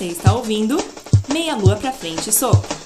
Você está ouvindo Meia Lua pra Frente Soco.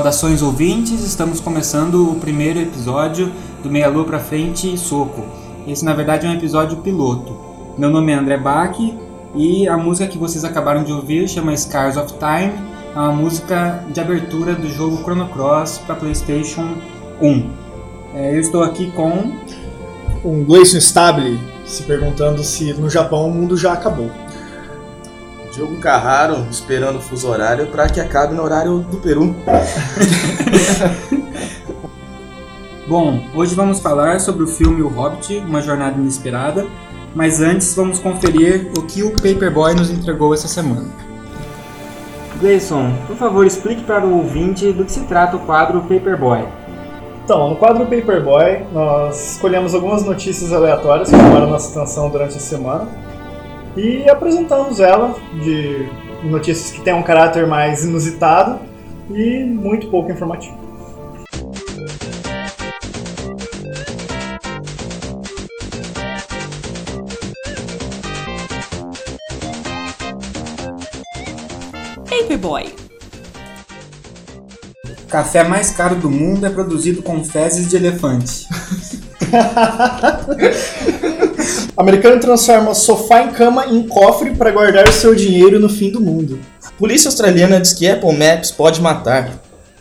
Saudações ouvintes, estamos começando o primeiro episódio do Meia Lua pra Frente e Soco. Esse na verdade é um episódio piloto. Meu nome é André Bach e a música que vocês acabaram de ouvir chama Scars of Time, é uma música de abertura do jogo Chrono Cross para PlayStation 1. É, eu estou aqui com. Um Gleison Stable se perguntando se no Japão o mundo já acabou. Diogo Carraro esperando o fuso horário para que acabe no horário do Peru. Bom, hoje vamos falar sobre o filme O Hobbit, Uma Jornada Inesperada, mas antes vamos conferir o que o Paperboy nos entregou essa semana. Gleison, por favor, explique para o ouvinte do que se trata o quadro Paperboy. Então, no quadro Paperboy, nós escolhemos algumas notícias aleatórias que chamaram nossa atenção durante a semana e apresentamos ela de notícias que têm um caráter mais inusitado e muito pouco informativo. Paperboy. Café mais caro do mundo é produzido com fezes de elefante. Americano transforma sofá em cama em cofre para guardar o seu dinheiro no fim do mundo. Polícia australiana diz que Apple Maps pode matar.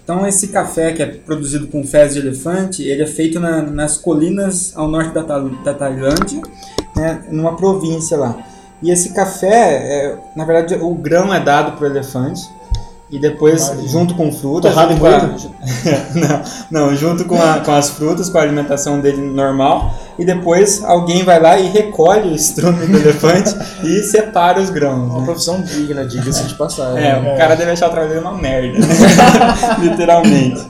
Então esse café que é produzido com fezes de elefante, ele é feito na- nas colinas ao norte da, da Tailândia, né, numa província lá. E esse café, é, na verdade, o grão é dado para o elefante e depois, Imagina. junto com frutas, Torrado com a- não, não, junto com, a- com as frutas, com a alimentação dele normal, e depois alguém vai lá e recolhe o estrume do elefante e separa os grãos. Uma né? profissão digna, diga-se de passagem. É, o cara deve achar o trabalho dele uma merda, né? literalmente.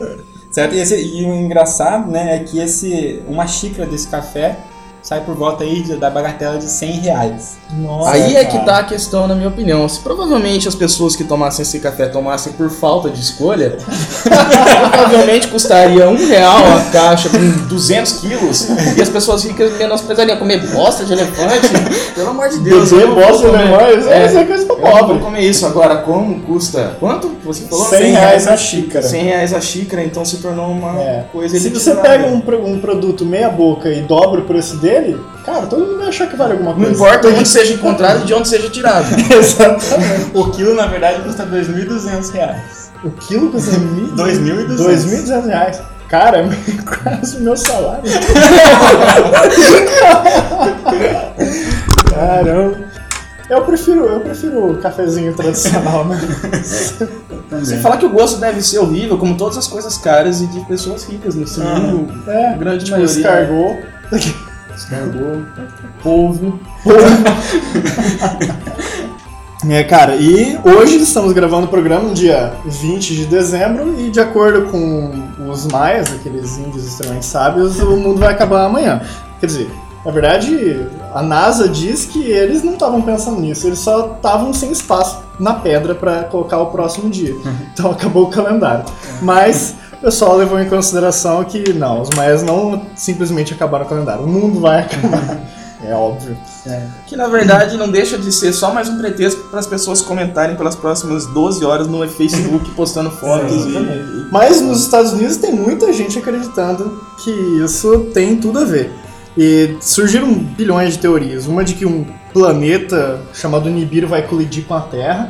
Certo? E, esse- e o engraçado, né, é que esse, uma xícara desse café sai por volta aí da bagatela de 100 reais. Nossa, Aí é que tá a questão, na minha opinião. Se provavelmente as pessoas que tomassem esse café tomassem por falta de escolha, provavelmente custaria um real a caixa com 200 quilos e as pessoas ricas menosprezariam comer bosta de elefante. Pelo amor de Deus. Vou bosta de comer. elefante, isso é- É, coisa pra eu não vou pobre. comer isso. Agora, como custa? Quanto? Você falou? 100 reais a xícara. 100 reais a xícara, então se tornou uma É. coisa Se você pega um, um produto meia boca e dobra o preço dele, cara, todo mundo vai achar que vale alguma Não coisa. importa onde seja encontrado e de onde seja tirado. Exatamente. O quilo, na verdade, custa 2.200 reais. O quilo custa mil- 2.200. 2.200 reais. Cara, é quase o meu salário. Caramba. Eu prefiro, eu prefiro o cafezinho tradicional, né? Sem falar que o gosto deve ser horrível, como todas as coisas caras e de pessoas ricas nesse mundo. É, A grande maioria. escargot. Escargot, polvo. É, cara, e hoje estamos gravando o programa no dia 20 de dezembro e de acordo com os maias, aqueles índios extremamente sábios, o mundo vai acabar amanhã. Quer dizer, na verdade, a NASA diz que eles não estavam pensando nisso, eles só estavam sem espaço na pedra para colocar o próximo dia. Então acabou o calendário. Mas o pessoal levou em consideração que não, os maias não simplesmente acabaram o calendário, o mundo vai acabar. É óbvio. Que na verdade não deixa de ser só mais um pretexto para as pessoas comentarem pelas próximas 12 horas no Facebook postando fotos. e- Mas nos Estados Unidos tem muita gente acreditando que isso tem tudo a ver. E surgiram bilhões de teorias. Uma de que um planeta chamado Nibiru vai colidir com a Terra.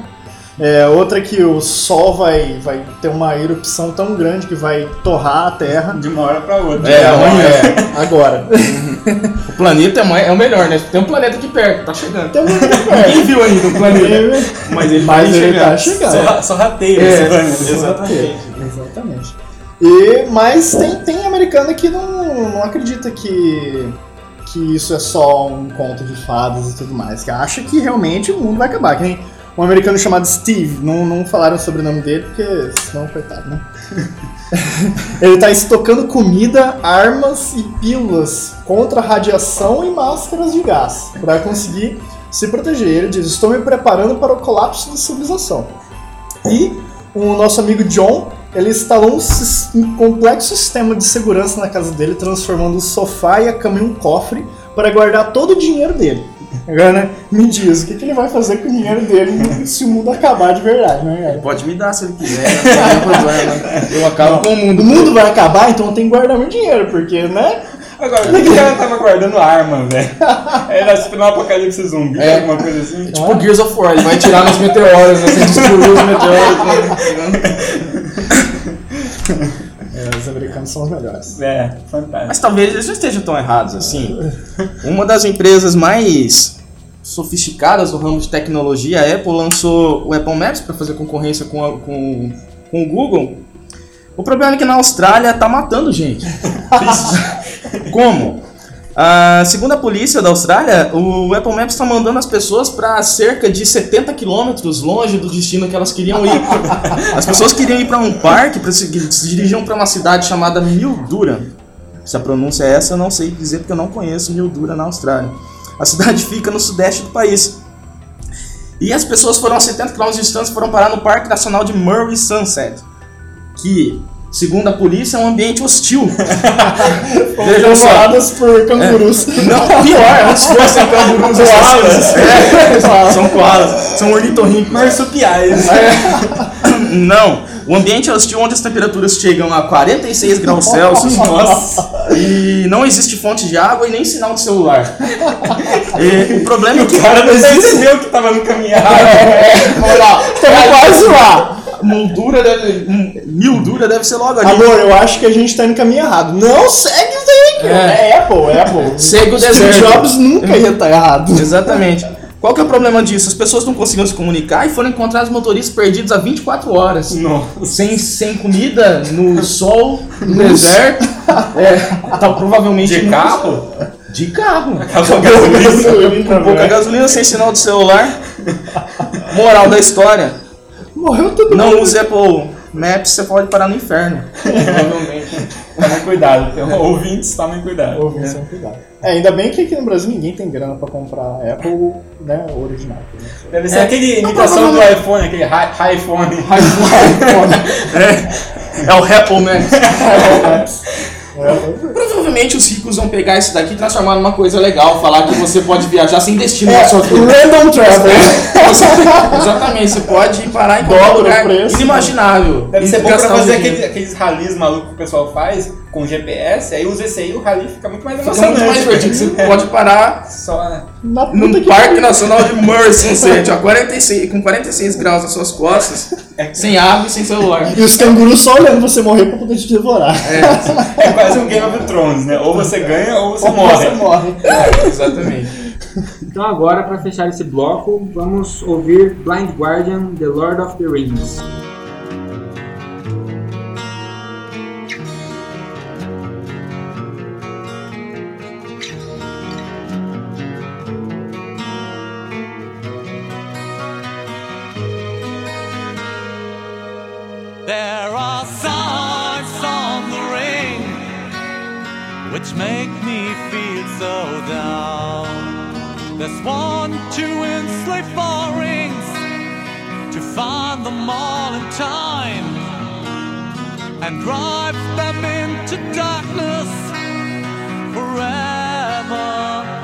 É, outra que o Sol vai, vai ter uma erupção tão grande que vai torrar a Terra. De uma hora pra outra. É, amanhã. é. Agora. O planeta é é o melhor, né? Tem um planeta aqui perto, tá chegando. Tem um Ninguém viu ainda o planeta. Mas ele, Mas vai ele chegar. tá chegando. Só, só rateio É, esse planeta. exatamente. Exatamente. E, mas tem, tem americano que não, não acredita que, que isso é só um conto de fadas e tudo mais, que acha que realmente o mundo vai acabar. Que nem um americano chamado Steve, não, não falaram sobre o nome dele, porque senão, coitado, né? Ele tá estocando comida, armas e pílulas contra radiação e máscaras de gás para conseguir se proteger. Ele diz: Estou me preparando para o colapso da civilização. E o nosso amigo John, ele instalou um, um complexo sistema de segurança na casa dele, transformando o sofá e a cama em um cofre para guardar todo o dinheiro dele. Agora, né, me diz, o que, que ele vai fazer com o dinheiro dele se o mundo acabar de verdade, né, cara? Pode me dar se ele quiser, não tem problema. Eu acabo com o mundo. O mundo vai acabar, então eu tenho que guardar meu dinheiro, porque, né? Agora, por que o cara tava guardando arma, velho? Era tipo no apocalipse zumbi, É. alguma coisa assim? Tipo Gears of War, ele vai tirar nos meteoros, assim, destruir os meteoros. né? É, os americanos são os melhores. É, fantástico. Mas talvez eles não estejam tão errados assim. Uma das empresas mais sofisticadas do ramo de tecnologia, a Apple lançou o Apple Maps para fazer concorrência com, a- com, com o Google. O problema é que na Austrália tá matando gente. Como? Ah, segundo a polícia da Austrália, o Apple Maps está mandando as pessoas para cerca de 70 quilômetros longe do destino que elas queriam ir. As pessoas queriam ir para um parque, pra se, se dirigiam para uma cidade chamada Mildura. Se a pronúncia é essa, eu não sei dizer porque eu não conheço Mildura na Austrália. A cidade fica no sudeste do país. E as pessoas foram a 70 km de distância e foram parar no Parque Nacional de Murray Sunset, que, segundo a polícia, é um ambiente hostil. Vejam só. Por cangurus. Não, pior, antes fossem cangurus assassinos. É, são koalas, são ornitorrincos. Marsupiais. Não, o ambiente é hostil onde as temperaturas chegam a 46 graus Celsius. Nossa. E não existe fonte de água e nem sinal de celular. E o problema é que O cara não entendeu que tava no caminhar. Olha lá, Estamos quase lá. Moldura deve, mildura deve ser logo ali. Amor, eu acho que a gente tá indo no caminho errado. Não segue isso aí, cara. É. É Apple, é Apple. Segue o Steve deserto. Jobs nunca ia estar errado. Exatamente. Qual que é o problema disso? As pessoas não conseguiam se comunicar e foram encontrar os motoristas perdidos há 24 horas. Nossa. Sem, sem comida, no sol, no deserto. É, tá, provavelmente De carro? De carro. Acabou gasolina. Pouca gasolina, sem sinal de celular. Moral da história. Morreu todo Não mundo. use Apple Maps, você pode parar no inferno. Provavelmente. Tomem cuidado, então, ouvintes, tomem cuidado. Ouvindo sem cuidado. É, ainda bem que aqui no Brasil ninguém tem grana pra comprar Apple, né, original. né? Deve ser É. aquele imitação do iPhone, aquele hi- hi- iPhone. É o Apple Max. É, Provavelmente os ricos vão pegar isso daqui e transformar numa coisa legal, falar que você pode viajar sem destino na é, sua vida. random travel. Você- exatamente, você pode ir parar em qualquer o lugar preço. inimaginável. Deve E ser bom pra fazer dinheiro. aqueles, aqueles ralis malucos que o pessoal faz com GPS, aí esse aí o rally fica muito mais Fica emocionante. muito mais divertido. Você É. pode parar Só, né? Na puta num que Parque pariu. Nacional de Mercy, gente, ó, 46, com 46 graus nas suas costas, sem água e sem celular. E os cangurus só olhando você morrer pra poder te devorar. É quase um Game of Thrones, né? Ou você ganha ou você Ou morre. Você morre. É, exatamente. Então agora, para fechar esse bloco, vamos ouvir Blind Guardian, The Lord of the Rings. So down. There's one to enslave four to find them all in time and drive them into darkness forever.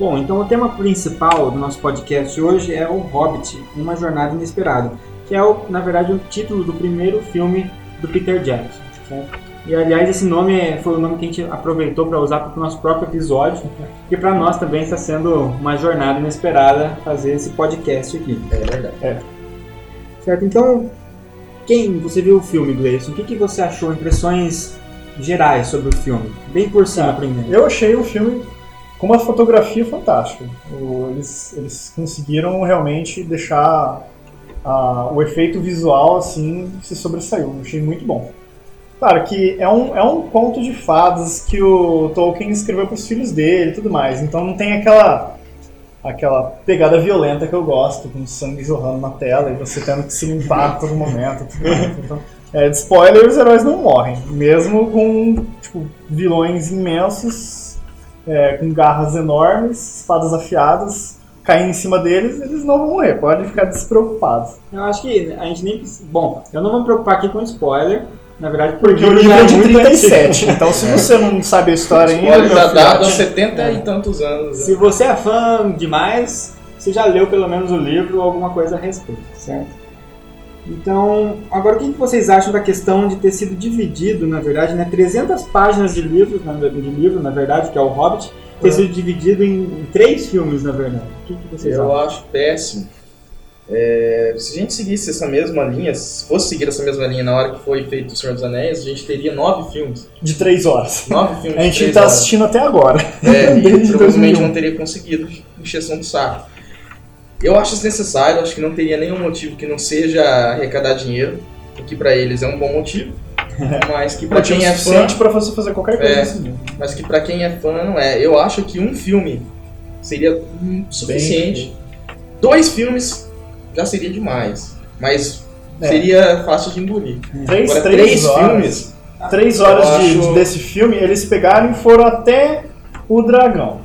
Bom, então o tema principal do nosso podcast hoje é o Hobbit, Uma Jornada Inesperada, que é, o, na verdade, o título do primeiro filme do Peter Jackson. certo? E aliás, esse nome é- foi o nome que a gente aproveitou para usar para o nosso próprio episódio, e para nós também está sendo uma jornada inesperada fazer esse podcast aqui. É verdade. Certo? Então, quem você viu o filme, Gleison? O que, que você achou? Impressões gerais sobre o filme? Bem por cima Tá. primeiro. Eu achei o filme com uma fotografia fantástica. Eles, eles conseguiram realmente deixar ah, o efeito visual assim se sobressaiu. Achei muito bom. Claro que é um, é um conto de fadas que o Tolkien escreveu para os filhos dele e tudo mais. Então não tem aquela aquela pegada violenta que eu gosto, com sangue jorrando na tela e você tendo que se limpar a todo momento. Então, é, de spoiler, os heróis não morrem. Mesmo com tipo, vilões imensos, é, com garras enormes, espadas afiadas, caindo em cima deles, eles não vão morrer. Podem ficar despreocupados. Eu acho que a gente nem precisa. Bom, eu não vou me preocupar aqui com spoiler, na verdade, Porque o livro é de muito 37. antigo. Então, se você não sabe a história ainda, Spoiler da data há filhote, 70 e tantos anos. Se você é fã demais, você já leu pelo menos o livro ou alguma coisa a respeito, certo? Então, agora o que vocês acham da questão de ter sido dividido, na verdade, né, 300 páginas de livro, na, de livro, na verdade, que é o Hobbit, ter É. sido dividido em, em três filmes, na verdade. O que, que vocês Eu acham? acho péssimo. É, se a gente seguisse essa mesma linha, se fosse seguir essa mesma linha na hora que foi feito O Senhor dos Anéis, a gente teria nove filmes. de 3 horas. Nove filmes A de gente três tá horas. assistindo até agora. É, e provavelmente 2001. não teria conseguido encheção do saco. Eu acho desnecessário, acho que não teria nenhum motivo que não seja arrecadar dinheiro, o que pra eles é um bom motivo, mas que pra Motivo quem é fã, pra você fazer qualquer coisa É. nesse livro. mas que pra quem é fã não é. Eu acho que um filme seria suficiente. Dois filmes já seria demais, mas É. seria fácil de engolir. Três, Agora, três, três horas. filmes, Três horas de- acho- desse filme, eles pegaram e foram até o dragão.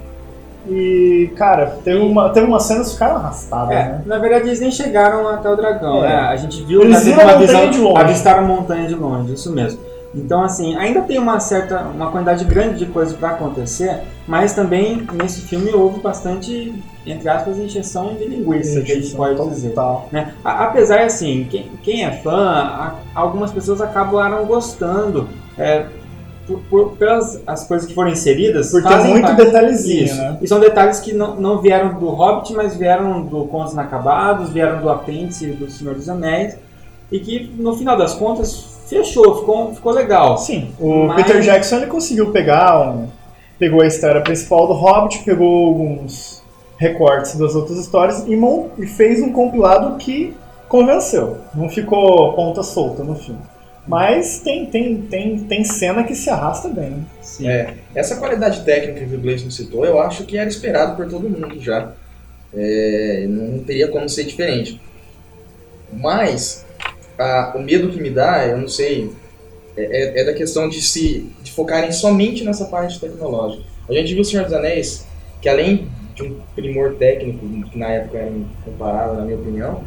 E, cara, teve uma, teve umas cenas que ficaram arrastadas, É, né? na verdade eles nem chegaram até o dragão, É. né? A gente viu Eles viram uma montanha visão, de longe. avistaram montanha de longe, isso mesmo. Então assim, ainda tem uma certa, uma quantidade grande de coisas para acontecer, mas também nesse filme houve bastante, entre aspas, injeção de linguiça, que a gente pode dizer. Total. né? A- Apesar assim, quem, quem é fã, a- algumas pessoas acabaram gostando. é, por, por- pelas as coisas que foram inseridas, Por ter fazem muito parte- detalhezinho, isso. né? E são detalhes que não, não vieram do Hobbit, mas vieram do Contos Inacabados, vieram do apêndice do Senhor dos Anéis. E que no final das contas fechou, ficou, ficou legal. Sim, o Mas- Peter Jackson ele conseguiu pegar um, pegou a história principal do Hobbit, pegou alguns recortes das outras histórias e, e fez um compilado que convenceu. Não ficou ponta solta no filme. Mas tem, tem, tem, tem cena que se arrasta bem. Sim. É, essa qualidade técnica que o Gleison citou, eu acho que era esperado por todo mundo já. É, não teria como ser diferente. Mas a- o medo que me dá, eu não sei, é, é- é da questão de se de focarem somente nessa parte tecnológica. A gente viu o Senhor dos Anéis, que além de um primor técnico, que na época era incomparável, na minha opinião,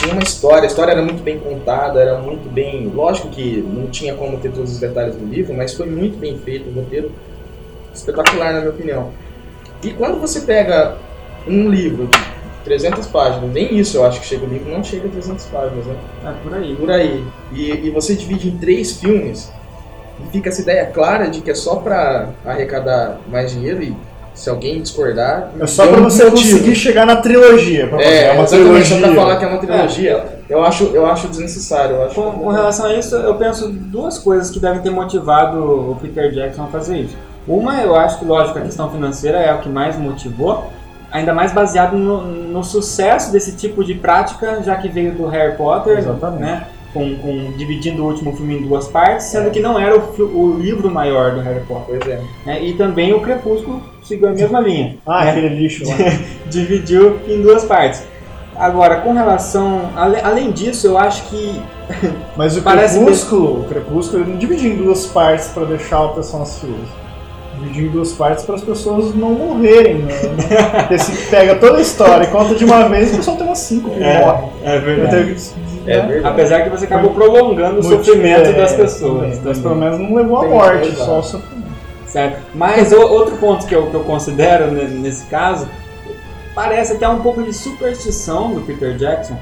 tinha uma história, a história era muito bem contada, era muito bem. Lógico que não tinha como ter todos os detalhes do livro, mas foi muito bem feito, um roteiro espetacular, na minha opinião. E quando você pega um livro de 300 páginas, nem isso eu acho que chega o livro, não chega a 300 páginas, né? É por aí. Por aí. E, e você divide em três filmes, e fica essa ideia clara de que é só pra arrecadar mais dinheiro e se alguém discordar. É só pra você motivo. conseguir chegar na trilogia. Pra fazer. É, uma exatamente, trilogia. só pra falar que é uma trilogia, eu, acho, eu acho desnecessário. Eu acho Com, com relação a isso, eu penso duas coisas que devem ter motivado o Peter Jackson a fazer isso. Uma, eu acho que, lógico, a questão financeira é o que mais motivou, ainda mais baseado no, no sucesso desse tipo de prática, já que veio do Harry Potter, Exatamente. né? Com, com- dividindo o último filme em duas partes, sendo que não era o, o livro maior do Harry Potter. Pois é. né? E também o Crepúsculo seguiu a mesma linha. Ah, né? aquele lixo lá. dividiu em duas partes. Agora, com relação. ale- Além disso, eu acho que. Mas o Crepúsculo, o Crepúsculo ele não dividiu em duas partes pra deixar o pessoal ansioso. Dividiu em duas partes para as pessoas não morrerem. Né? Porque se pega toda a história e conta de uma vez, o pessoal tem umas cinco que morrem. é Então, É né? verdade. Apesar que você acabou prolongando o sofrimento é, das pessoas. também. Mas pelo menos não levou à morte, só o sofrimento. Certo? Mas o- outro ponto que eu, que eu considero ne- nesse caso, parece até um pouco de superstição do Peter Jackson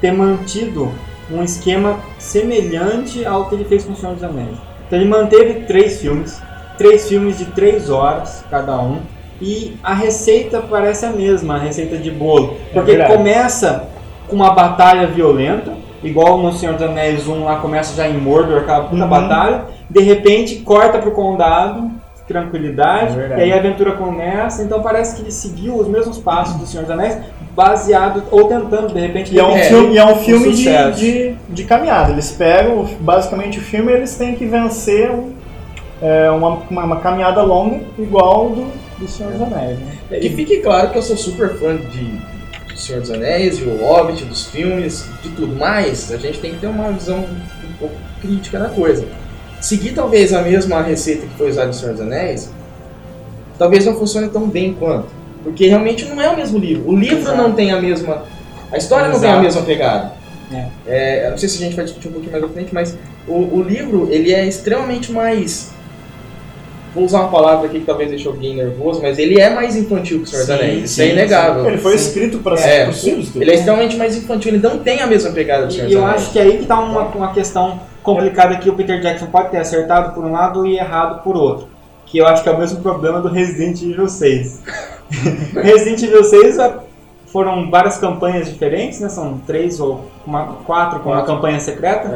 ter mantido um esquema semelhante ao que ele fez com O Senhor dos Anéis. Então ele manteve três filmes, três filmes de três horas cada um, e a receita parece a mesma, a receita de bolo. Porque verdade. começa com uma batalha violenta, igual no Senhor dos Anéis 1 lá começa já em Mordor, aquela puta Uhum. batalha, de repente corta pro condado, tranquilidade, É e aí a aventura começa, então parece que ele seguiu os mesmos passos do Senhor dos Anéis, baseado, ou tentando de repente E é um filme, e é um filme de, de, de caminhada. Eles pegam basicamente o filme e eles têm que vencer um- é, uma, uma, uma caminhada longa igual do, do Senhor dos Anéis. Né? Que fique claro que eu sou super fã de do Senhor dos Anéis, de O Hobbit, dos filmes, de tudo, mas a gente tem que ter uma visão um pouco crítica da coisa. Seguir talvez a mesma receita que foi usada no Senhor dos Anéis, talvez não funcione tão bem quanto. Porque realmente não é o mesmo livro. O livro Exato. não tem a mesma. A história não tem a Exato. mesma pegada. É. É, não sei se a gente vai discutir um pouquinho mais à frente, mas o, o livro ele é extremamente mais. Vou usar uma palavra aqui que talvez deixe alguém nervoso, mas ele é mais infantil que o Senhor dos Sim, Anéis. Isso sim, é inegável. Ele foi Sim. escrito para É, ser para os filhos dele. Ele é extremamente mais infantil, ele não tem a mesma pegada do Senhor E dos eu Anéis. acho que é aí que tá uma, uma questão complicada que o Peter Jackson pode ter acertado por um lado e errado por outro. Que eu acho que é o mesmo problema do Resident Evil 6. Resident Evil 6 é- foram várias campanhas diferentes, né? São três ou uma, quatro com uma campanha secreta.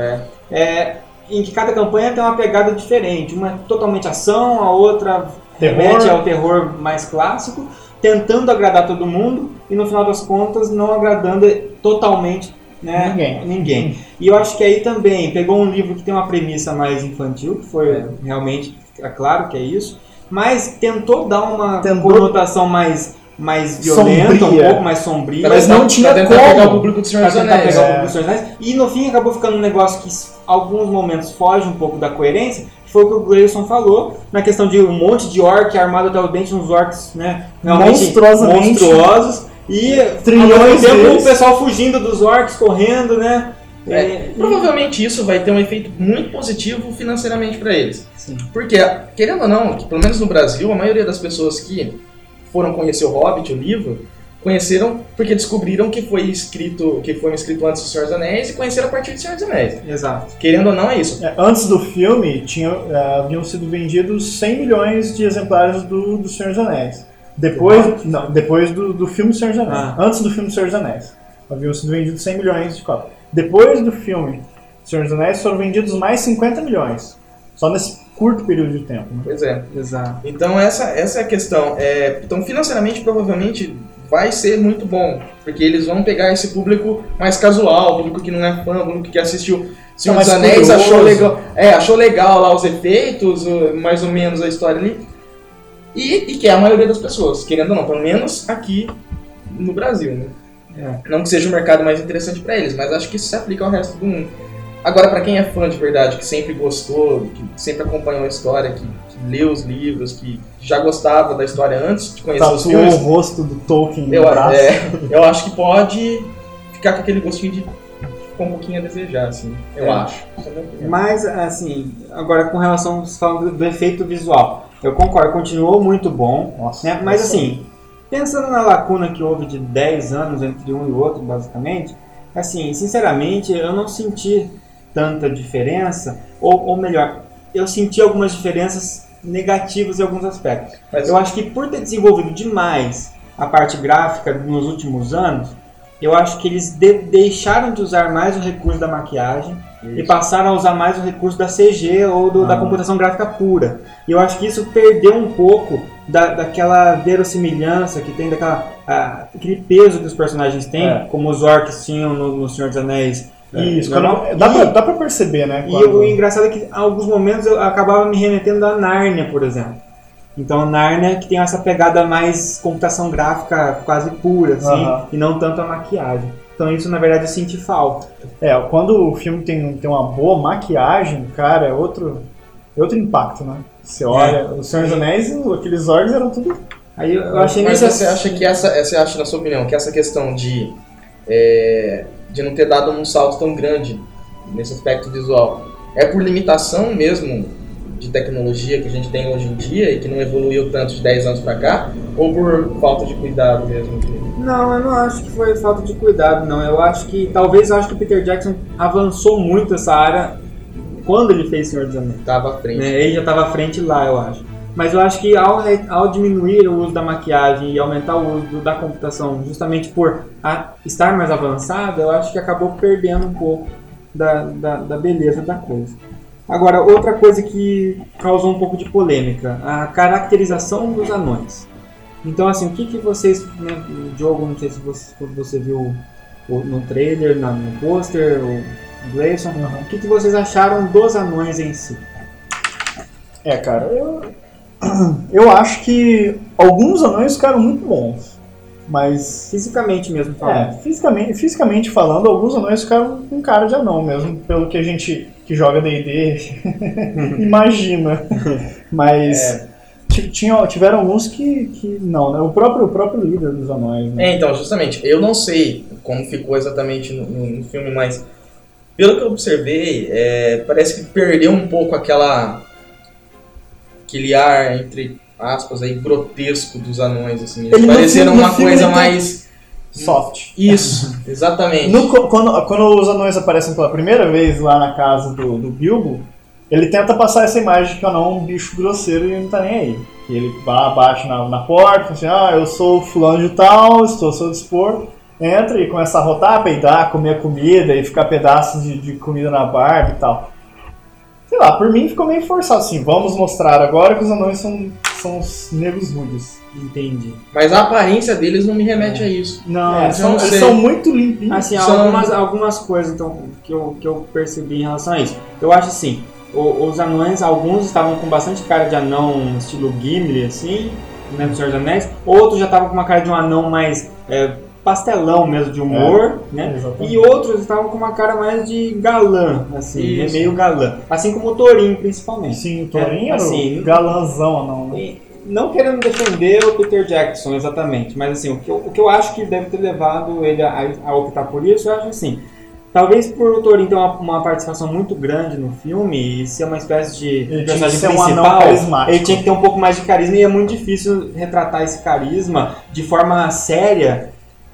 É. É, em que cada campanha tem uma pegada diferente. Uma é totalmente ação, a outra Terror. remete ao terror mais clássico, tentando agradar todo mundo e no final das contas não agradando totalmente né, Ninguém. ninguém. E eu acho que aí também pegou um livro que tem uma premissa mais infantil, que foi realmente, é claro que é isso, mas tentou dar uma Tentou- conotação mais, mais violenta, Sombria. um pouco mais sombria. Mas não tinha pra como. pegar o público do Senhor Pra dos Anéis. pegar é. o público dos Senhor dos Anéis. E no fim acabou ficando um negócio que alguns momentos foge um pouco da coerência, que foi o que o Gleison falou, na questão de um monte de orc armado até o dente, uns orcs né, realmente Monstruosamente. monstruosos. E Trilhões ao mesmo tempo o pessoal fugindo dos orcs, correndo, né? É, E- Provavelmente isso vai ter um efeito muito positivo financeiramente para eles. Sim. Porque, querendo ou não, que pelo menos no Brasil, a maioria das pessoas que foram conhecer o Hobbit, o livro, conheceram porque descobriram que foi escrito, que foi escrito antes do Senhor dos Anéis e conheceram a partir do Senhor dos Anéis. Exato. Querendo ou não, é isso. É, Antes do filme, tinha, é, haviam sido vendidos 100 milhões de exemplares do, do Senhor dos Anéis. Depois, não, depois do, do filme Senhor dos Anéis. Ah. Antes do filme Senhor dos Anéis. Haviam sido vendidos 100 milhões de cópias. Depois do filme Senhor dos Anéis, foram vendidos mais 50 milhões. Só nesse curto período de tempo. né? Pois é. Exato. Então essa, essa é a questão. É, então financeiramente provavelmente vai ser muito bom, porque eles vão pegar esse público mais casual, público que não é fã, público que assistiu Senhor mais dos Anéis, curioso. achou legal, é, achou legal lá os efeitos, mais ou menos a história ali. E, e que é a maioria das pessoas, querendo ou não, pelo menos aqui no Brasil, né? Não que seja o mercado mais interessante para eles, mas acho que isso se aplica ao resto do mundo. Agora, para quem é fã de verdade, que sempre gostou, que sempre acompanhou a história, que, que leu os livros, que já gostava da história antes de conhecer os Tatuou filmes, o rosto do Tolkien no eu, braço. é, eu acho que pode ficar com aquele gostinho de ficar um pouquinho a desejar, assim. Eu É. acho. Mas, assim, agora com relação, você falando do, do efeito visual, eu concordo, continuou muito bom, Nossa, né? Mas assim, pensando na lacuna que houve de 10 anos entre um e outro, basicamente, assim, sinceramente, eu não senti tanta diferença, ou, ou melhor, eu senti algumas diferenças negativas em alguns aspectos. Mas Eu acho que por ter desenvolvido demais a parte gráfica nos últimos anos, eu acho que eles de- deixaram de usar mais o recurso da maquiagem e passaram a usar mais o recurso da CG ou do- da Ah. computação gráfica pura. E eu acho que isso perdeu um pouco da, daquela verossimilhança que tem, daquela, ah, aquele peso que os personagens têm, É. como os orcs tinham no, no Senhor dos Anéis. Isso, É, normal. quando- dá, E- pra, dá pra perceber, né? e quando- o engraçado é que em alguns momentos eu acabava me remetendo a Nárnia, por exemplo. Então Nárnia que tem essa pegada mais computação gráfica quase pura, assim, Aham. e não tanto a maquiagem. Então isso na verdade eu senti falta. É, quando o filme tem, tem uma boa maquiagem, cara, é outro, é outro impacto, né? Você olha, o Senhor dos Anéis, aqueles orcs eram tudo. Aí eu, eu achei Mas nesse você acha que essa, você acha, na sua opinião, que essa questão de, é, de não ter dado um salto tão grande nesse aspecto visual é por limitação mesmo de tecnologia que a gente tem hoje em dia e que não evoluiu tanto de 10 anos pra cá? Ou por falta de cuidado mesmo? Não, eu não acho que foi falta de cuidado, não. Eu acho que, talvez, eu acho que o Peter Jackson avançou muito essa área quando ele fez Senhor dos Anéis. Tava à frente. né? Ele já estava à frente lá, eu acho. Mas eu acho que ao, ao diminuir o uso da maquiagem e aumentar o uso da computação, justamente por estar mais avançado, eu acho que acabou perdendo um pouco da, da, da beleza da coisa. Agora, outra coisa que causou um pouco de polêmica, a caracterização dos anões. Então, assim, o que, que vocês, né, o Diogo, não sei se você, você viu no trailer, na- no pôster, o Gleison, o que, que vocês acharam dos anões em si? É, cara, eu, eu acho que alguns anões ficaram muito bons. Mas, Fisicamente mesmo é, falando. fisicamente, fisicamente falando, alguns anões ficaram com cara de anão mesmo, pelo que a gente que joga D&D imagina. Mas ti- tinha, tiveram alguns que, que não, né? O próprio, o próprio líder dos anões, né? É, então, justamente, eu não sei como ficou exatamente no, no- no filme, mas pelo que eu observei, é, parece que perdeu um pouco aquela aquele ar entre aspas aí grotesco dos anões assim. Eles Ele pareceram uma coisa tem- mais Soft. isso, exatamente. No quando, quando os anões aparecem pela primeira vez lá na casa do, do Bilbo, ele tenta passar essa imagem de que o anão é um bicho grosseiro e não tá nem aí. Ele vai, bate na, na porta, fala assim, ah, eu sou fulano de tal, estou ao seu dispor. Entra e começa a rotar, peidar, comer comida e ficar pedaços de, de comida na barba e tal. Sei lá, por mim ficou meio forçado assim, vamos mostrar agora que os anões são, são os negros rudes. Entendi. Mas a aparência deles não me remete a isso. Não, É, eles, são, não eles sei. são muito limpinhos. Assim, São- algumas, algumas coisas então, que, eu, que eu percebi em relação a isso. Eu acho assim, o- os anões, alguns estavam com bastante cara de anão estilo Gimli, assim, né, do Senhor dos Anéis. Outros já estavam com uma cara de um anão mais é, pastelão mesmo, de humor, né? Exatamente. E outros estavam com uma cara mais de galã, assim, né, meio galã. Assim como o Torinho, principalmente. Sim, o Torinho É, assim, o galanzão, não, né? E Não querendo defender o Peter Jackson exatamente, mas assim, o que eu, o que eu acho que deve ter levado ele a, a optar por isso, eu acho assim. Talvez por o Torinho ter uma, uma participação muito grande no filme e ser uma espécie de Ele personagem um principal, carismático. ele tinha que ter um pouco mais de carisma e é muito difícil retratar esse carisma de forma séria,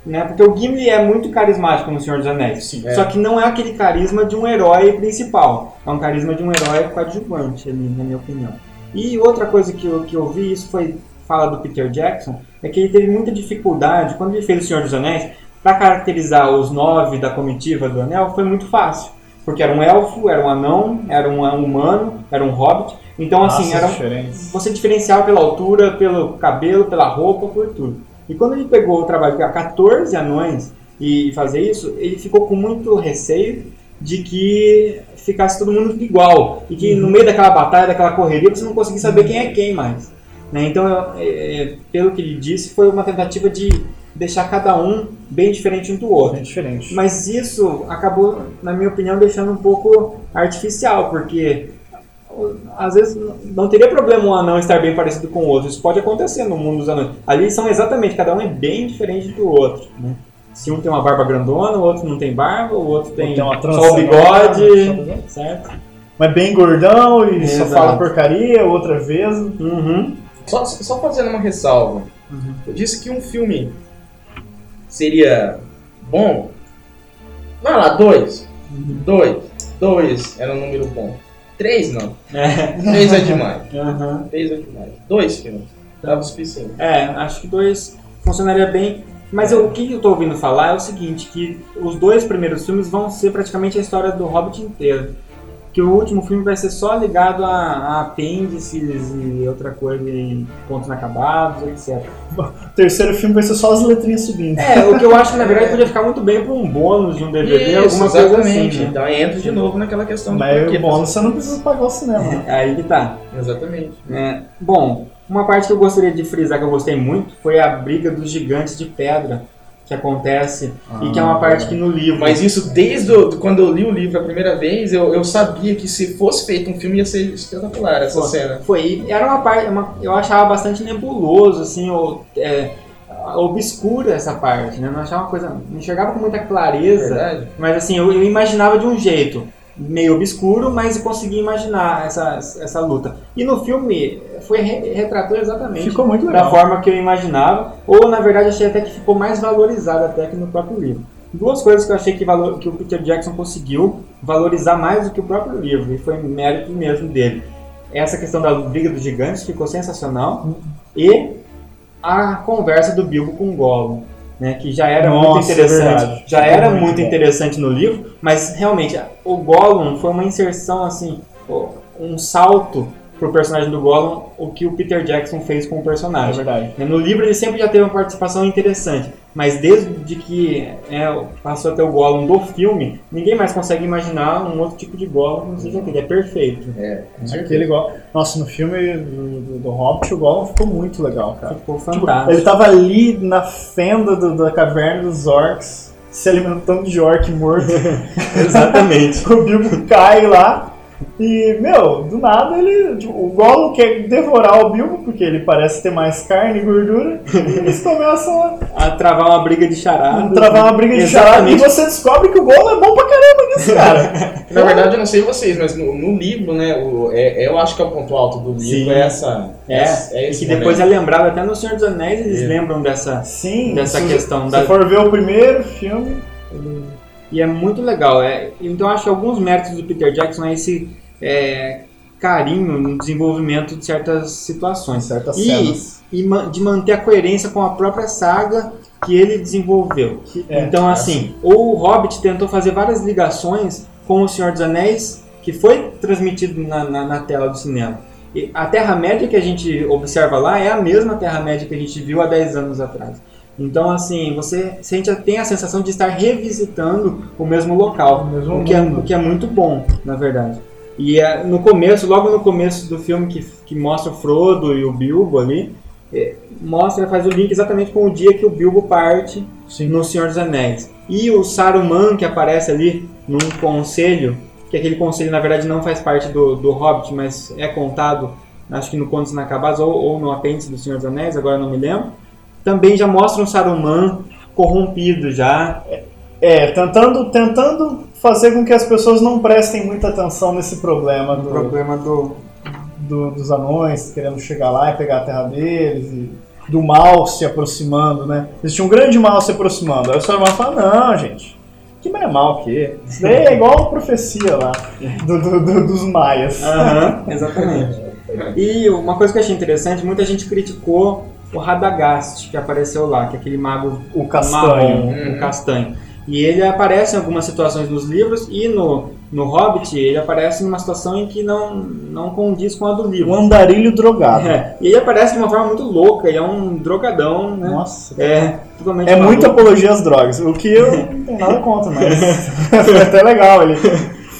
né? Porque o Gimli é muito carismático no Senhor dos Anéis. é. Só que não é aquele carisma de um herói principal. É um carisma de um herói coadjuvante, ali, na minha opinião. E outra coisa que eu, que eu vi, isso foi fala do Peter Jackson, é que ele teve muita dificuldade, quando ele fez O Senhor dos Anéis, para caracterizar os nove da comitiva do Anel, foi muito fácil. Porque era um elfo, era um anão, era um humano, era um hobbit. Então, assim, Raças era, diferentes. você diferenciava pela altura, pelo cabelo, pela roupa, por tudo. E quando ele pegou o trabalho de pegar 14 anões e fazer isso, ele ficou com muito receio de que ficasse todo mundo igual. E que no meio daquela batalha, daquela correria, você não conseguia saber quem é quem mais. Né? Então, eu- é, pelo que ele disse, foi uma tentativa de deixar cada um bem diferente um do outro. É diferente. Mas isso acabou, na minha opinião, deixando um pouco artificial, porque às vezes não teria problema um anão estar bem parecido com o outro. Isso pode acontecer no mundo dos anões. Ali são exatamente, cada um é bem diferente do outro. né? Se um tem uma barba grandona, o outro não tem barba, o outro tem, tem só o bigode, enorme, certo? Mas bem gordão e só Exato. fala porcaria, outra vez. Uhum. Só, só fazendo uma ressalva. Uhum. Eu disse que um filme seria bom. Vai lá, dois. Dois. Dois era um número bom. Três não. É. Três é demais. Uhum. Três é demais. Dois filmes. Dava o suficiente. É, acho que dois funcionaria bem. Mas eu- o que eu tô ouvindo falar é o seguinte, que os dois primeiros filmes vão ser praticamente a história do Hobbit inteiro. Que o último filme vai ser só ligado a, a apêndices e outra coisa em pontos inacabados, etc. O terceiro filme vai ser só as letrinhas subindo. É, o que eu acho que na verdade podia ficar muito bem para um bônus de um DVD, Isso, alguma coisa exatamente. assim. Né? Então entra de novo naquela questão do Mas porquê o bônus você não precisa pagar o cinema. Aí que tá. Exatamente. É, bom, uma parte que eu gostaria de frisar que eu gostei muito foi a briga dos gigantes de pedra que acontece e que é uma parte que no livro. Mas isso desde o- do- quando eu li o livro a primeira vez, eu, eu sabia que se fosse feito um filme ia ser espetacular essa Pô, cena. Foi, era uma parte, uma- eu achava bastante nebuloso, assim, ou, é, obscura essa parte, né? Não achava uma coisa, não enxergava com muita clareza, mas assim, eu, eu imaginava de um jeito. Meio obscuro, mas consegui imaginar essa, essa luta. E no filme foi re- retratou exatamente Ficou muito da forma que eu imaginava, ou na verdade achei até que ficou mais valorizado até que no próprio livro. Duas coisas que eu achei que, valor, que o Peter Jackson conseguiu valorizar mais do que o próprio livro, e foi mérito mesmo dele. Essa questão da briga dos gigantes ficou sensacional, e a conversa do Bilbo com o Gollum, né, que já era muito Nossa, é interessante. verdade. já era muito muito interessante no livro, mas realmente o Gollum foi uma inserção assim, um salto pro personagem do Gollum, o que o Peter Jackson fez com o É personagem. verdade. No livro ele sempre já teve uma participação interessante, mas desde que é, passou até o Gollum do filme, ninguém mais consegue imaginar um outro tipo de Gollum que não seja aquele, é perfeito. É. Aquele igual. Nossa, no filme do, do, do Hobbit, o Gollum ficou muito legal, cara. Ficou Tipo, fantástico. ele tava ali na fenda do- da caverna dos orcs, se alimentando de orc morto. Exatamente. o Bilbo cai lá. E, meu, do nada ele. tipo, o Gollum quer devorar o Bilbo, porque ele parece ter mais carne e gordura. e eles começam a A travar uma briga de charada. travar uma briga de charada. E você descobre que o Gollum é bom pra caramba nisso, cara. Na verdade, eu não sei vocês, mas no, no livro, né, o, é, eu acho que é o ponto alto do livro, Sim. é essa. É, essa- e esse que depois é momento. lembrado até no Senhor dos Anéis, eles É. lembram dessa. Sim, Dessa se- questão Se da- for ver o primeiro filme. ele- E é muito legal. É, então acho que alguns méritos do Peter Jackson é esse é, carinho no desenvolvimento de certas situações. certas E, cenas. e ma- de manter a coerência com a própria saga que ele desenvolveu. É, então, assim, o Hobbit tentou fazer várias ligações com o Senhor dos Anéis, que foi transmitido na, na, na tela do cinema. E a Terra-média que a gente observa lá é a mesma Terra-média que a gente viu há 10 anos atrás. Então, assim, você sente, tem a sensação de estar revisitando o mesmo local, O mesmo o, que é, o que é muito bom, na verdade. E é, no começo, logo no começo do filme que, que mostra o Frodo e o Bilbo ali, é, mostra, faz o link exatamente com o dia que o Bilbo parte Sim. no Senhor dos Anéis. E o Saruman que aparece ali num conselho, que aquele conselho na verdade não faz parte do, do Hobbit, mas é contado, acho que no Contos Inacabados ou, ou no apêndice do Senhor dos Anéis, agora não me lembro. Também já mostra um Saruman corrompido já. É, tentando, tentando fazer com que as pessoas não prestem muita atenção nesse problema O do, problema do. do- dos anões querendo chegar lá e pegar a terra deles e do mal se aproximando, né? Existia um grande mal se aproximando. Aí o Saruman fala, não, gente, que mais é mal que? Isso daí é igual a profecia lá do- do- do- dos maias. Aham, exatamente. E uma coisa que eu achei interessante, muita gente criticou o Radagast que apareceu lá, que é aquele mago O castanho. marrom, Uhum. o castanho. E ele aparece em algumas situações nos livros e no, no Hobbit ele aparece numa situação em que não, não condiz com a do livro. andarilho drogado. É, e ele aparece de uma forma muito louca, ele é um drogadão, né? Nossa. É, totalmente É maluco. muita apologia às drogas, o que eu não tenho nada contra, mas foi até legal ele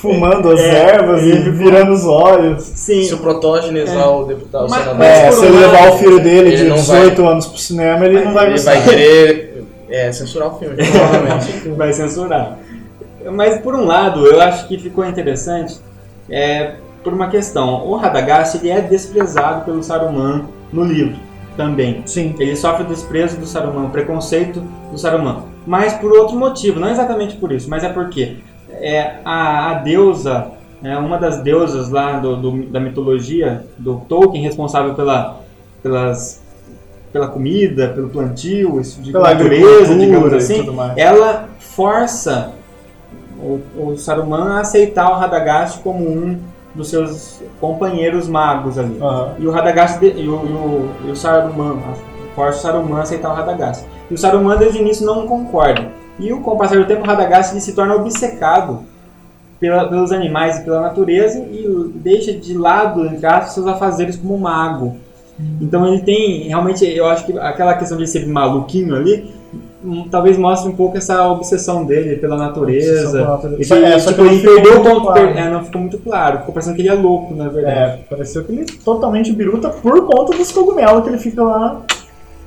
fumando as É, ervas e ele- virando os olhos. Sim, Se o protógenes lá, o deputado Mas- senador, mas É, se ele levar o filho dele ele de não 18 anos pro cinema, ele não vai ele gostar. vai querer é, censurar o filme, provavelmente. vai censurar. Mas por um lado, eu acho que ficou interessante é, por uma questão. O Radagast ele é desprezado pelo Saruman no livro também. Sim. Ele sofre o desprezo do Saruman, o preconceito do Saruman. Mas por outro motivo, não exatamente por isso, mas é porque é, a, a deusa, é, uma das deusas lá do, do- da mitologia do Tolkien, responsável pela, pelas, pela comida, pelo plantio, tipo de Pela natureza, digamos assim, ela força o, o Saruman a aceitar o Radagast como um dos seus companheiros magos ali. Aham. E o Radagast de- e o, e o, e o Saruman, força o Saruman a aceitar o Radagast. E o Saruman desde o início não concorda. E o- com o passar do tempo Radagast ele se torna obcecado pela- pelos animais e pela natureza e deixa de lado, entre aspas, seus afazeres como mago. Então ele tem, realmente, eu acho que aquela questão de ser maluquinho ali, hum, talvez mostre um pouco essa obsessão dele pela natureza. Pela natureza. Ele, é, tipo, que não ele ficou perdeu o ponto, claro. é, não ficou muito claro. Ficou parecendo que ele é louco, na verdade. É, pareceu que ele totalmente biruta por conta dos cogumelos que ele fica lá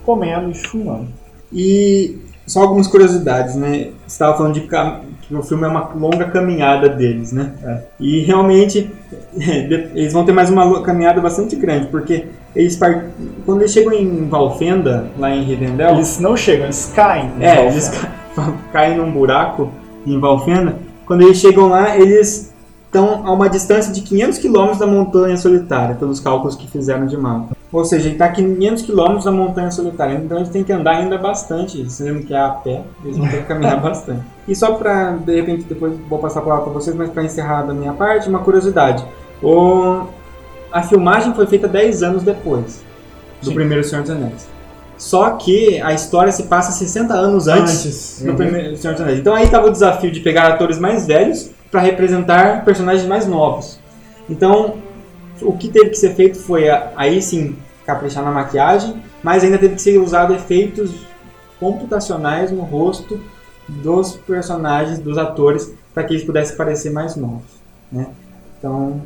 comendo e fumando. E só algumas curiosidades, né? Você estava falando de cam- que o filme é uma longa caminhada deles, né? E realmente eles vão ter mais uma caminhada bastante grande, porque eles par- quando eles chegam em Valfenda, lá em Rivendell, Eles não chegam, eles caem. é, Valfenda. eles ca- caem num buraco em Valfenda. Quando eles chegam lá, eles estão a uma distância de 500 km da montanha solitária, pelos cálculos que fizeram de mapa. Ou seja, ele está a 500 km da montanha solitária, então eles têm que andar ainda bastante, sendo que é a pé, eles vão ter que caminhar bastante. E só para, de repente, depois vou passar a palavra para vocês, mas para encerrar da minha parte, uma curiosidade. O... A filmagem foi feita 10 anos depois do Sim. primeiro Senhor dos Anéis. Só que a história se passa 60 anos antes, Antes. do Uhum. primeiro Senhor dos Anéis. Então aí estava o desafio de pegar atores mais velhos para representar personagens mais novos. Então o que teve que ser feito foi a- aí sim caprichar na maquiagem, mas ainda teve que ser usado efeitos computacionais no rosto dos personagens, dos atores, para que eles pudessem parecer mais novos. Né? Então,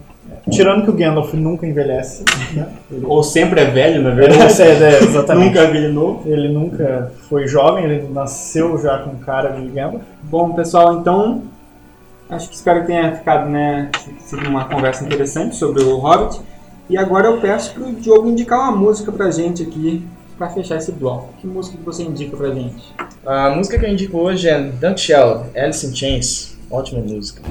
Tirando que o Gandalf nunca envelhece. Né? ou sempre é velho, na verdade. É, é, exatamente. Nunca novo. Ele nunca foi jovem, ele nasceu já com cara de Gandalf. Bom, pessoal, então acho que espero que tenha ficado, né, sido uma conversa interessante sobre o Hobbit. E agora eu peço pro Diogo indicar uma música pra gente aqui pra fechar esse bloco. Que música que você indica pra gente? A música que eu indico hoje é Nutshell, Alice in Chains. Ótima música.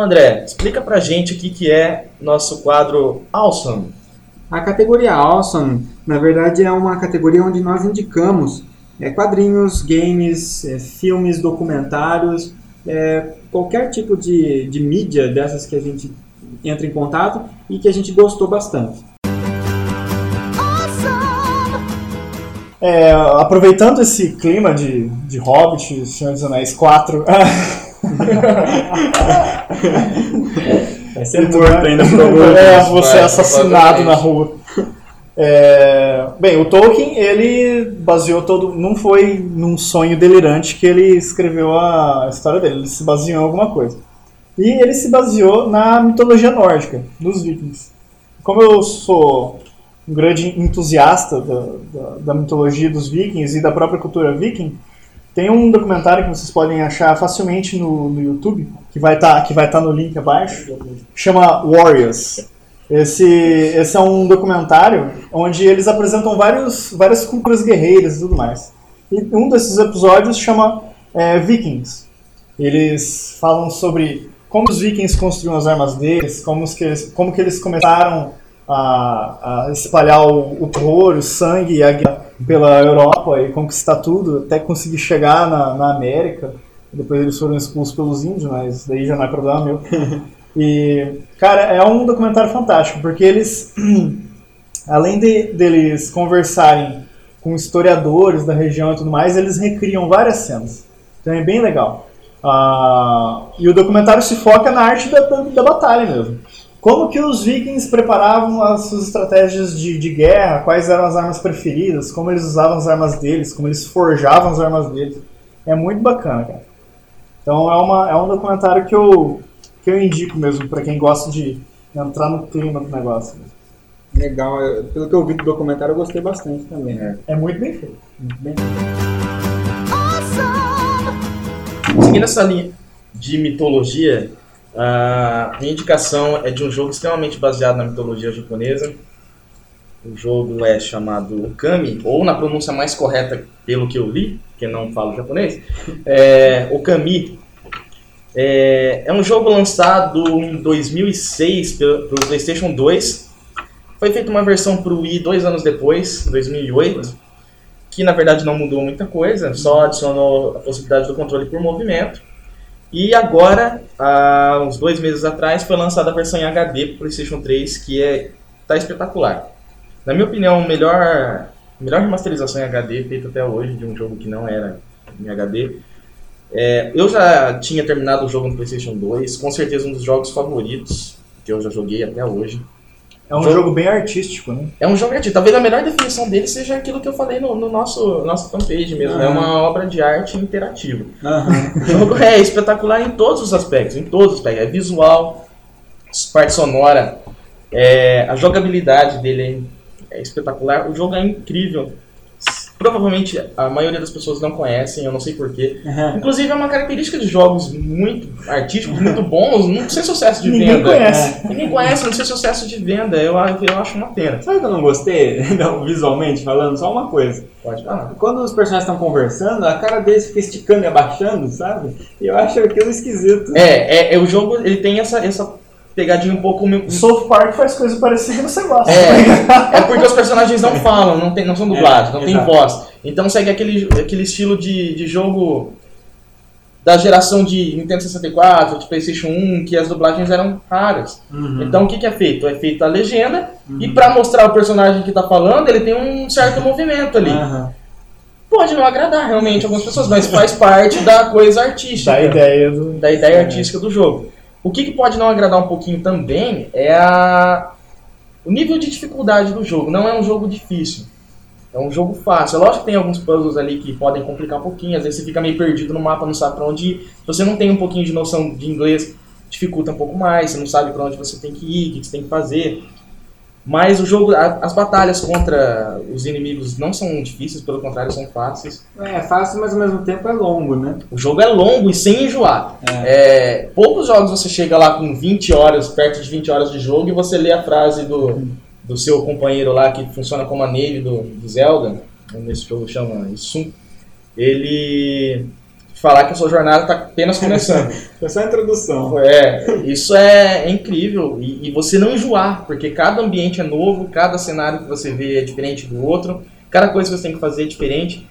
Então, André, explica pra gente o que, que é nosso quadro Awesome. A categoria Awesome, na verdade, é uma categoria onde nós indicamos é, quadrinhos, games, é, filmes, documentários, é, qualquer tipo de, de mídia dessas que a gente entra em contato e que a gente gostou bastante. É, aproveitando esse clima de, de Hobbit, Senhor dos Anéis 4. Vai ser morto ainda por algum É, você vai, assassinado provavelmente. na rua. É, bem, o Tolkien, ele baseou todo. Não foi num sonho delirante que ele escreveu a história dele, ele se baseou em alguma coisa. E ele se baseou na mitologia nórdica, dos vikings. Como eu sou um grande entusiasta da, da, da mitologia dos vikings e da própria cultura viking, tem um documentário que vocês podem achar facilmente no, no YouTube, que vai estar que vai tá no link abaixo, chama Warriors. Esse, esse é um documentário onde eles apresentam vários, várias culturas guerreiras e tudo mais. E um desses episódios chama é, Vikings. Eles falam sobre como os vikings construíam as armas deles, como, que, eles, como que eles começaram a, a espalhar o, o terror, o sangue e a guerra pela Europa e conquistar tudo, até conseguir chegar na, na América. Depois eles foram expulsos pelos índios, mas daí já não é problema meu. E, cara, é um documentário fantástico, porque eles, além de, deles conversarem com historiadores da região e tudo mais, eles recriam várias cenas. Então é bem legal. Ah, e o documentário se foca na arte da, da, da batalha mesmo. Como que os vikings preparavam as suas estratégias de, de guerra, quais eram as armas preferidas, como eles usavam as armas deles, como eles forjavam as armas deles. É muito bacana, cara. Então é, uma, é um documentário que eu, que eu indico mesmo para quem gosta de entrar no clima do negócio. Legal, pelo que eu vi do documentário, eu gostei bastante também. É muito bem feito. Muito bem. Seguindo essa linha de mitologia, a minha indicação é de um jogo extremamente baseado na mitologia japonesa. O jogo é chamado Okami, ou na pronúncia mais correta, pelo que eu li, que não falo japonês, é Okami. É, é um jogo lançado em 2006 pelo, pelo PlayStation 2. Foi feita uma versão para o Wii dois anos depois, em 2008, que na verdade não mudou muita coisa, só adicionou a possibilidade do controle por movimento. E agora, há uns dois meses atrás, foi lançada a versão em HD para PlayStation 3, que é tá espetacular. Na minha opinião, a melhor, melhor remasterização em HD feita até hoje de um jogo que não era em HD. É, eu já tinha terminado o jogo no PlayStation 2, com certeza um dos jogos favoritos que eu já joguei até hoje. É um Jogo- jogo bem artístico, né? É um jogo artístico. Talvez a melhor definição dele seja aquilo que eu falei no, no nosso nossa fanpage mesmo. É Aham. uma obra de arte interativa. Aham. O jogo é espetacular em todos os aspectos, em todos os aspectos. É visual, parte sonora, é, a jogabilidade dele é, é espetacular. O jogo é incrível. Provavelmente a maioria das pessoas não conhecem, eu não sei porquê. Inclusive é uma característica de jogos muito artísticos, muito bons, não sei sucesso de Ninguém venda. conhece. Ninguém conhece, não sei sucesso de venda. Eu, eu acho uma pena. Sabe o que eu não gostei, não, visualmente falando? Só uma coisa. Pode falar. Quando os personagens estão conversando, a cara deles fica esticando e abaixando, sabe? E eu acho aquilo esquisito. É, é, é, o jogo ele tem essa, essa pegadinha um pouco. O South Park faz coisa parecida no você gosta. É, é porque os personagens não falam, não, tem, não são dublados, É, não tem exato. voz. Então segue aquele, aquele estilo de, de jogo da geração de Nintendo 64, de PlayStation 1, que as dublagens eram raras. Uhum. Então o que, que é feito? É feita a legenda e pra mostrar o personagem que tá falando, ele tem um certo movimento ali. Aham. Pode não agradar realmente algumas pessoas, mas faz parte da coisa artística Da ideia do. da ideia artística do jogo. O que, que pode não agradar um pouquinho também é a... o nível de dificuldade do jogo. Não é um jogo difícil. É um jogo fácil. É lógico que tem alguns puzzles ali que podem complicar um pouquinho. Às vezes você fica meio perdido no mapa, não sabe pra onde ir. Se você não tem um pouquinho de noção de inglês, dificulta um pouco mais. Você não sabe pra onde você tem que ir, o que você tem que fazer. Mas o jogo, as batalhas contra os inimigos não são difíceis, pelo contrário, são fáceis. É fácil, mas ao mesmo tempo é longo, né? O jogo é longo e sem enjoar. É, poucos jogos você chega lá com 20 horas, perto de 20 horas de jogo, e você lê a frase do, do seu companheiro lá, que funciona como a nave do, do Zelda, nesse jogo chama Isum. Ele falar que a sua jornada está apenas começando. Foi só a introdução. É, isso é, é incrível. E, e você não enjoar, porque cada ambiente é novo, cada cenário que você vê é diferente do outro, cada coisa que você tem que fazer é diferente.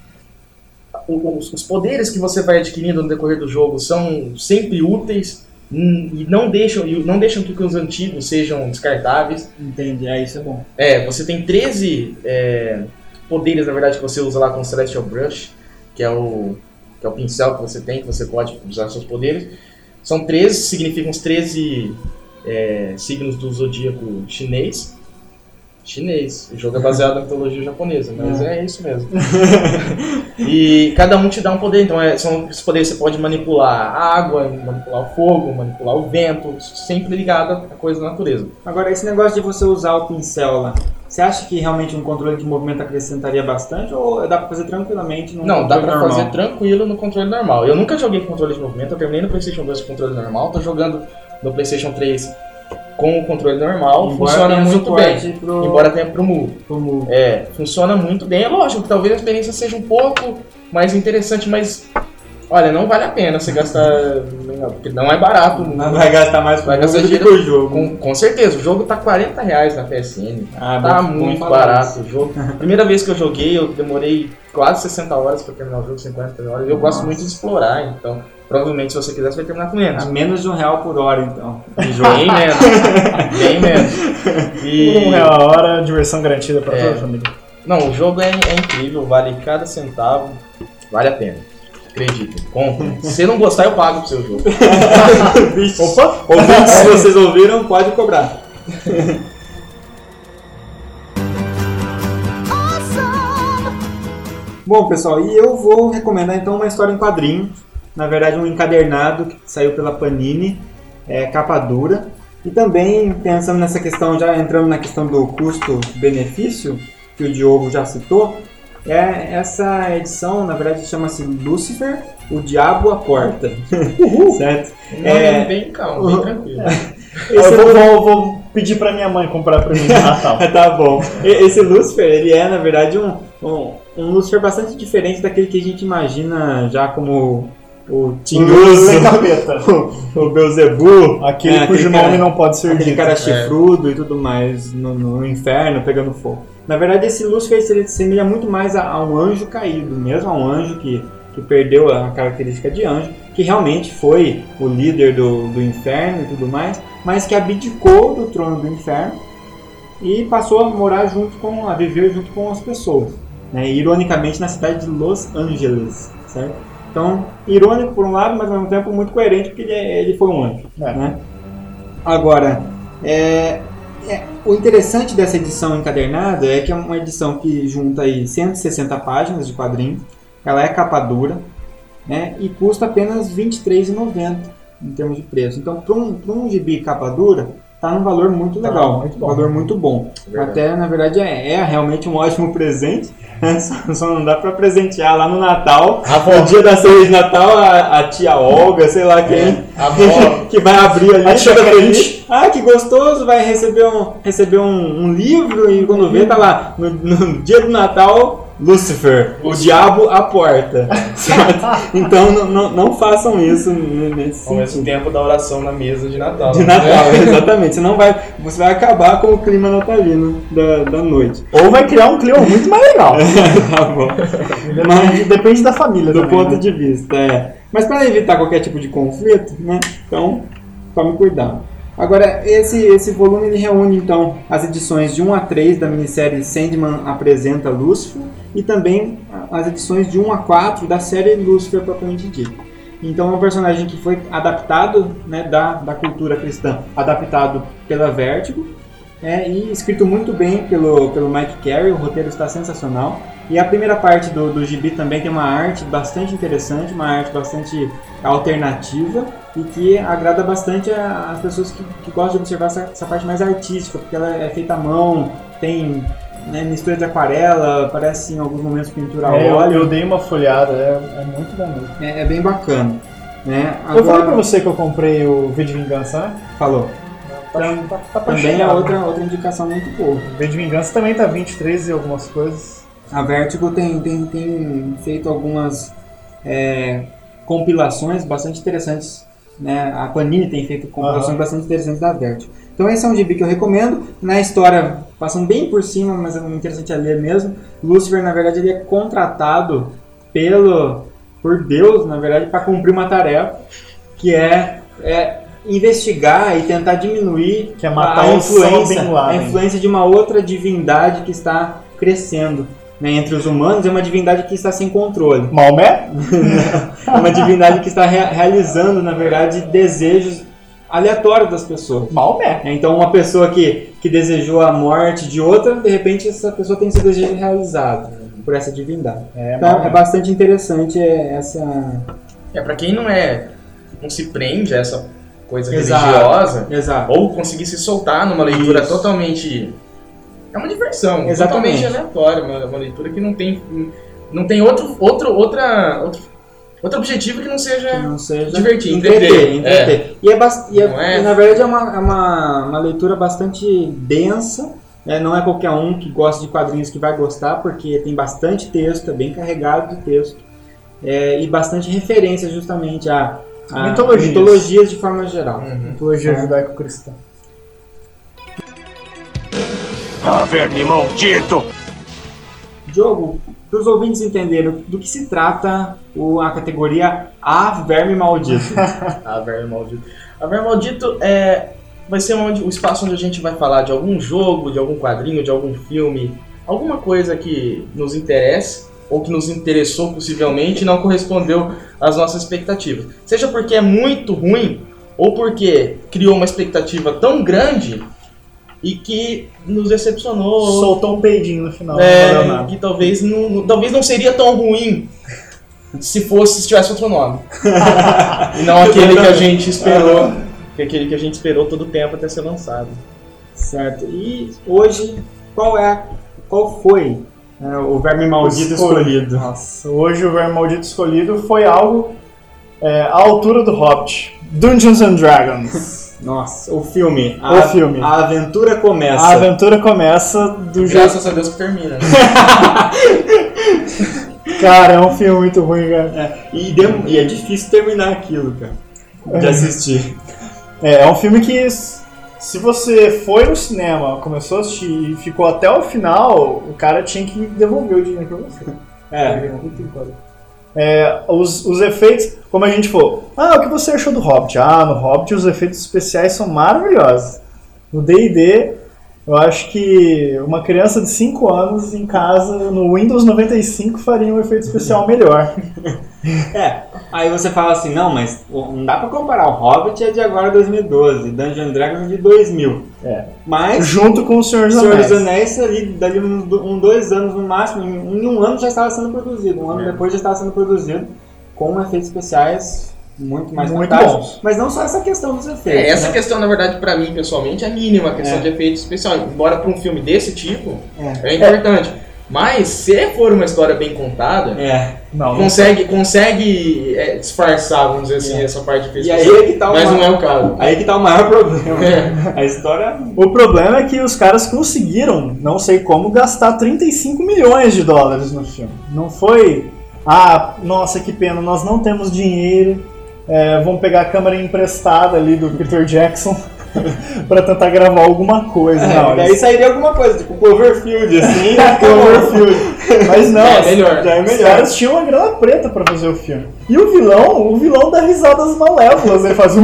O- Os, os poderes que você vai adquirindo no decorrer do jogo são sempre úteis hum, e não deixam, e não deixam que os antigos sejam descartáveis. Entendi, é isso é bom. É, você tem 13 é, poderes, na verdade, que você usa lá com o Celestial Brush, que é o, que é o pincel que você tem, que você pode usar seus poderes. São 13, significam os 13 é, signos do zodíaco chinês. Chinês. O jogo é baseado na mitologia japonesa, mas é, isso mesmo. e cada um te dá um poder, então é, são esses poderes você pode manipular a água, manipular o fogo, manipular o vento, sempre ligado a coisa da natureza. Agora, esse negócio de você usar o pincel lá, você acha que realmente um controle de movimento acrescentaria bastante ou dá pra fazer tranquilamente num Não, dá pra normal? fazer tranquilo no controle normal. Eu nunca joguei com controle de movimento, eu terminei no PlayStation 2 com controle normal, tô jogando no PlayStation 3 com o controle normal, Embora funciona muito bem. pro- Embora tenha pro Move. Como... É, funciona muito bem. É lógico que talvez a experiência seja um pouco mais interessante, mas olha, não vale a pena você gastar. Porque não é barato. Não vai gastar mais com Vai o gastar do que dinheiro com o jogo. Com, com certeza, o jogo tá 40 reais na PSN. Ah, Tá muito falar barato o jogo. Primeira vez que eu joguei, eu demorei quase 60 horas pra terminar o jogo, 50 horas. Eu gosto muito de explorar, então provavelmente se você quiser, você vai terminar com menos. A menos de um real por hora, então. Bem menos. Bem menos. E... Um real a hora, diversão garantida pra É. toda a família. Não, o jogo é, é incrível, vale cada centavo, vale a pena. Acredite, compre. Se você não gostar, eu pago pro seu jogo. Opa! Ouvintes, se vocês ouviram, pode cobrar. Bom, pessoal, e eu vou recomendar então uma história em quadrinho. Na verdade, um encadernado que saiu pela Panini, é, capa dura. E também pensando nessa questão, já entrando na questão do custo-benefício, que o Diogo já citou, é essa edição, na verdade, chama-se Lucifer, o Diabo à Porta. certo? É bem calmo, bem tranquilo. Eu vou, vou- vou pedir pra minha mãe comprar pra mim no Natal. tá bom. Esse Lucifer, ele é, na verdade, um, um, um Lucifer bastante diferente daquele que a gente imagina já como o tinhoso, o, o Beelzebub, Aquele É, cujo aquele cara- nome não pode ser aquele dito. cara chifrudo e tudo mais no, no inferno pegando fogo. Na verdade, esse Lúcifer se semelha muito mais a, a um anjo caído, mesmo a um anjo que, que perdeu a característica de anjo, que realmente foi o líder do, do inferno e tudo mais, mas que abdicou do trono do inferno e passou a morar junto com, a viver junto com as pessoas. Né? Ironicamente, na cidade de Los Angeles, certo? Então, irônico por um lado, mas ao mesmo tempo muito coerente, porque ele, é- ele foi um anjo. É. Né? Agora, é, é, o interessante dessa edição encadernada é que é uma edição que junta aí 160 páginas de quadrinho, ela é capa dura, né, e custa apenas R$ 23,90 em termos de preço. Então, para um, um gibi capa dura, tá num valor muito Tá legal, muito um bom. valor muito bom. Verdade. Até, na verdade, é, é realmente um ótimo presente, né, só, só não dá para presentear lá no Natal, no dia da ceia de Natal, a, a tia Olga, sei lá quem, avó, que vai abrir ali A tia feliz. Ah, que gostoso, vai receber um, receber um, um livro e quando vê tá lá, no, no dia do Natal, Lucifer, o diabo à porta. certo? Então não, não, não façam isso nesse ao mesmo sentido. tempo da oração na mesa de Natal. De né? Natal, exatamente. Você não vai, você vai acabar com o clima natalino da, da noite. Ou vai criar um clima muito mais legal. tá bom. Depende, depende da família do também, ponto né? de vista, é. Mas para evitar qualquer tipo de conflito, né? Então, tome cuidado. Agora, esse, esse volume ele reúne então as edições de 1 a 3 da minissérie Sandman apresenta Lúcifer e também as edições de 1 a 4 da série Lúcifer propriamente dita. Então é um personagem que foi adaptado né, da, da cultura cristã, adaptado pela Vertigo é, e escrito muito bem pelo, pelo Mike Carey, o roteiro está sensacional. E a primeira parte do, do gibi também tem uma arte bastante interessante, uma arte bastante alternativa e que agrada bastante as pessoas que, que gostam de observar essa, essa parte mais artística, porque ela é feita à mão, tem né, mistura de aquarela, parece em alguns momentos pintura a É, eu, óleo, eu dei uma folhada, é, é muito bom é, é bem bacana. Né? Eu falei pra Agora, você que eu comprei o V de Vingança, né? falou. Tá, tá, tá pra Também é chegar. outra, outra indicação muito boa. V de Vingança também tá 23 e algumas coisas. A Vertigo tem, tem, tem feito algumas é, compilações bastante interessantes. Né? A Panini tem feito compilações Aham. bastante interessantes da Vertigo. Então esse é um gibi que eu recomendo. Na história, passando bem por cima, mas é interessante a ler mesmo. Lúcifer, na verdade, ele é contratado pelo por Deus, na verdade, para cumprir uma tarefa que é, é investigar e tentar diminuir Que é matar a Osama influência, Bin a influência de uma outra divindade que está crescendo. né, entre os humanos é uma divindade que está sem controle. Maomé? É uma divindade que está rea- realizando, na verdade, desejos aleatórios das pessoas. Maomé. É, Então, uma pessoa que, que desejou a morte de outra, de repente, essa pessoa tem seu desejo realizado por essa divindade. É, Então, é bastante interessante é, essa. É, pra quem não é. não se prende a essa coisa Exato. religiosa, Exato. ou conseguir se soltar numa leitura Isso. totalmente. É uma diversão, Exatamente. totalmente aleatória, uma, uma leitura que não tem. Não tem outro, outro, outra, outro, outro objetivo que não Que seja. não seja Divertir, entreter, entreter. entreter. E, é bas- e é- Não é? e, na verdade é uma, é uma, uma leitura bastante densa. né? Não é qualquer um que gosta de quadrinhos que vai gostar, porque tem bastante texto, é bem carregado de texto. É, e bastante referência justamente a, a Mitologias. mitologias de forma geral. Uhum. Mitologia É. judaico-cristã. Ah, verme maldito! Diogo, para os ouvintes entenderem do que se trata o- a categoria A Verme Maldito. A Verme Maldito. A Verme Maldito é, vai ser onde, o espaço onde a gente vai falar de algum jogo, de algum quadrinho, de algum filme, alguma coisa que nos interesse ou que nos interessou possivelmente e não correspondeu às nossas expectativas. Seja porque é muito ruim ou porque criou uma expectativa tão grande e que nos decepcionou. Soltou um peidinho no final. É, que talvez não, não- talvez não seria tão ruim se fosse se tivesse outro nome. e não aquele que a gente esperou, que aquele que a gente esperou todo o tempo até ser lançado. Certo. E hoje, qual é, qual foi né, o verme maldito escolhido? Nossa, hoje o Verme Maldito escolhido foi algo é, à altura do Hobbit. Dungeons and Dragons. Nossa, o filme. O A, filme. A aventura começa. A aventura começa do jeito. Graças a Deus que termina. né? Cara, é um filme muito ruim, cara. É, e, e é difícil terminar aquilo, cara. De assistir. É, é um filme que, se você foi no cinema, começou a assistir e ficou até o final, o cara tinha que devolver o dinheiro pra você. É. É, os, os efeitos, como a gente falou, ah, o que você achou do Hobbit? Ah, no Hobbit os efeitos especiais são maravilhosos. No D&D, eu acho que uma criança de 5 anos em casa, no Windows 95, faria um efeito especial melhor. É, aí você fala assim, não, mas não dá pra comparar. O Hobbit é de agora 2012, Dungeon Dragons é de 2000. É. Mas Junto com o Senhor dos Senhor Anéis. dos Anéis, ali, dali uns um, dois anos no máximo, em, em um ano já estava sendo produzido. Um ano É. depois já estava sendo produzido, com efeitos especiais muito mais Muito bons. Mas não só essa questão dos efeitos. É, essa né? questão, na verdade, pra mim, pessoalmente, é mínima, a questão É. de efeito especial. Embora pra um filme desse tipo, É. é importante. Mas, se for uma história bem contada, É. Não, não consegue, consegue é, disfarçar, vamos dizer assim, É. essa parte de efeito E aí é tá o Mas não é maior, o caso. aí que tá o maior problema. É. A história O problema é que os caras conseguiram, não sei como, gastar 35 milhões de dólares no filme. Não foi, ah, nossa, que pena, nós não temos dinheiro, é, vamos pegar a câmera emprestada ali do Peter Jackson pra tentar gravar alguma coisa. não, É, daí eles- sairia alguma coisa, tipo Cloverfield, assim, Cloverfield. Mas não, É, melhor. já é melhor. Os caras tinham uma grana preta pra fazer o filme. E o vilão, o vilão dá risadas malévolas, ele faz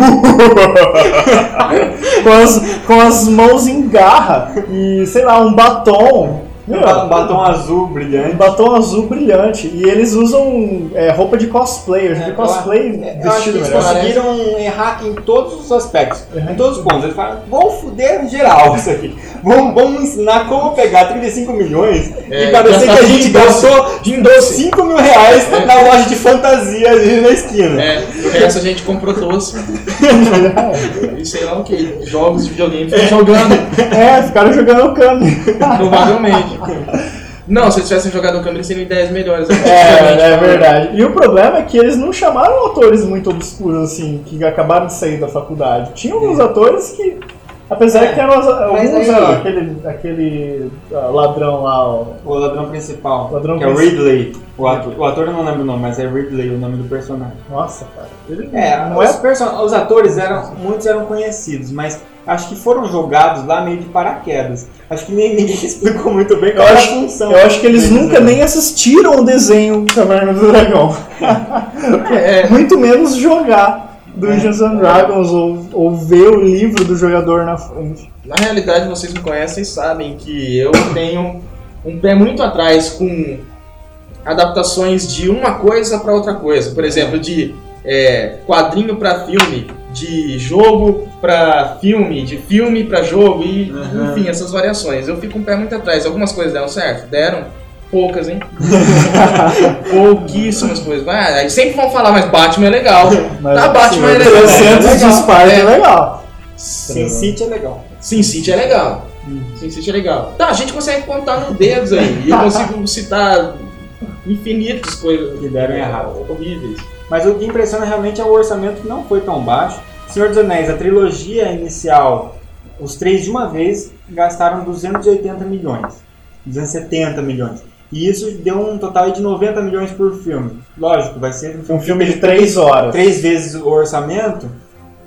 com, as, com as mãos em garra e, sei lá, um batom. Meu, um batom azul um brilhante. batom azul brilhante. E eles usam é, roupa de cosplay. Eu já vi cosplay É, Eu acho que vestido eles melhor. conseguiram errar em todos os aspectos, Uhum. em todos os pontos. Eles falaram, vão fuder geral isso aqui. Vamos, vamos ensinar como pegar 35 milhões É, e parecer que a gente gastou Em doce. 5 mil reais na loja de fantasia ali na esquina. É, o resto a gente comprou doce. e sei lá o que. Jogos de videogame jogando, É, ficaram jogando o Kami. provavelmente. Não, se eles tivessem jogado o câmera, seriam ideias melhores. É, objetivamente é falando. verdade. E o problema é que eles não chamaram atores muito obscuros, assim, que acabaram de sair da faculdade. Tinha alguns atores que Apesar que tem umas- alguns, aquele, aquele ladrão lá, ó, O ladrão principal, Ladrão que é o principal. Ridley. O ator, o ator eu não lembro o nome, mas é Ridley o nome do personagem. nossa, cara. Ele É, não os, é person- os atores eram, muitos eram conhecidos, mas acho que foram jogados lá meio de paraquedas. Acho que nem, ninguém explicou muito bem Eu qual era a acho, função. eu acho que eles deles, nunca né? nem assistiram o desenho Caverna do Dragão. É, Muito menos jogar Dungeons É. and Dragons ou, ou ver o livro do jogador na frente. Na realidade, vocês me conhecem e sabem que eu tenho um pé muito atrás com adaptações de uma coisa para outra coisa. Por exemplo, de é, quadrinho para filme, de jogo para filme, de filme para jogo e, Uhum. enfim, essas variações. Eu fico um pé muito atrás. Algumas coisas deram certo? Deram. Poucas, hein? Pouquíssimas coisas. Ah, aí sempre vão falar, mas Batman é legal. Mas, tá, Batman é assim, legal. 300 de. Sparta é É. legal. Sin City é legal. Sin City é legal. Sin City é legal. Tá, a gente consegue contar nos dedos aí. E eu consigo citar infinitas coisas Que deram errado. horríveis. Mas o que impressiona realmente é o orçamento que não foi tão baixo. Senhor dos Anéis, a trilogia inicial, os três de uma vez, gastaram 280 milhões. 270 milhões. E isso deu um total de 90 milhões por filme. Lógico, vai ser Um filme de 3 horas. três vezes o orçamento,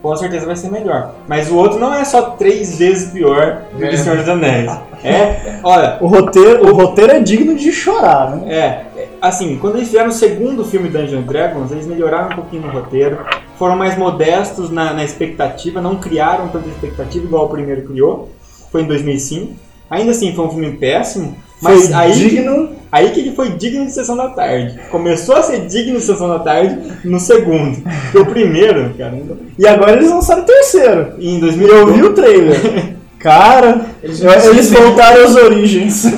com certeza vai ser melhor. Mas o outro não é só três vezes pior do É. que Senhor dos Anéis. É, olha, O roteiro, o roteiro é digno de chorar, né? é, assim, quando eles fizeram o segundo filme Dungeons Dragons, eles melhoraram um pouquinho no roteiro, foram mais modestos na, na expectativa, não criaram tanta expectativa igual o primeiro criou, foi em 2005. Ainda assim, foi um filme péssimo, mas Foi aí, digno. aí que ele foi digno de Sessão da Tarde. Começou a ser digno de Sessão da Tarde no segundo. O primeiro, cara, E agora eles lançaram o terceiro. em E 2000 eu vi o trailer. Cara, Eles eles voltaram às origens.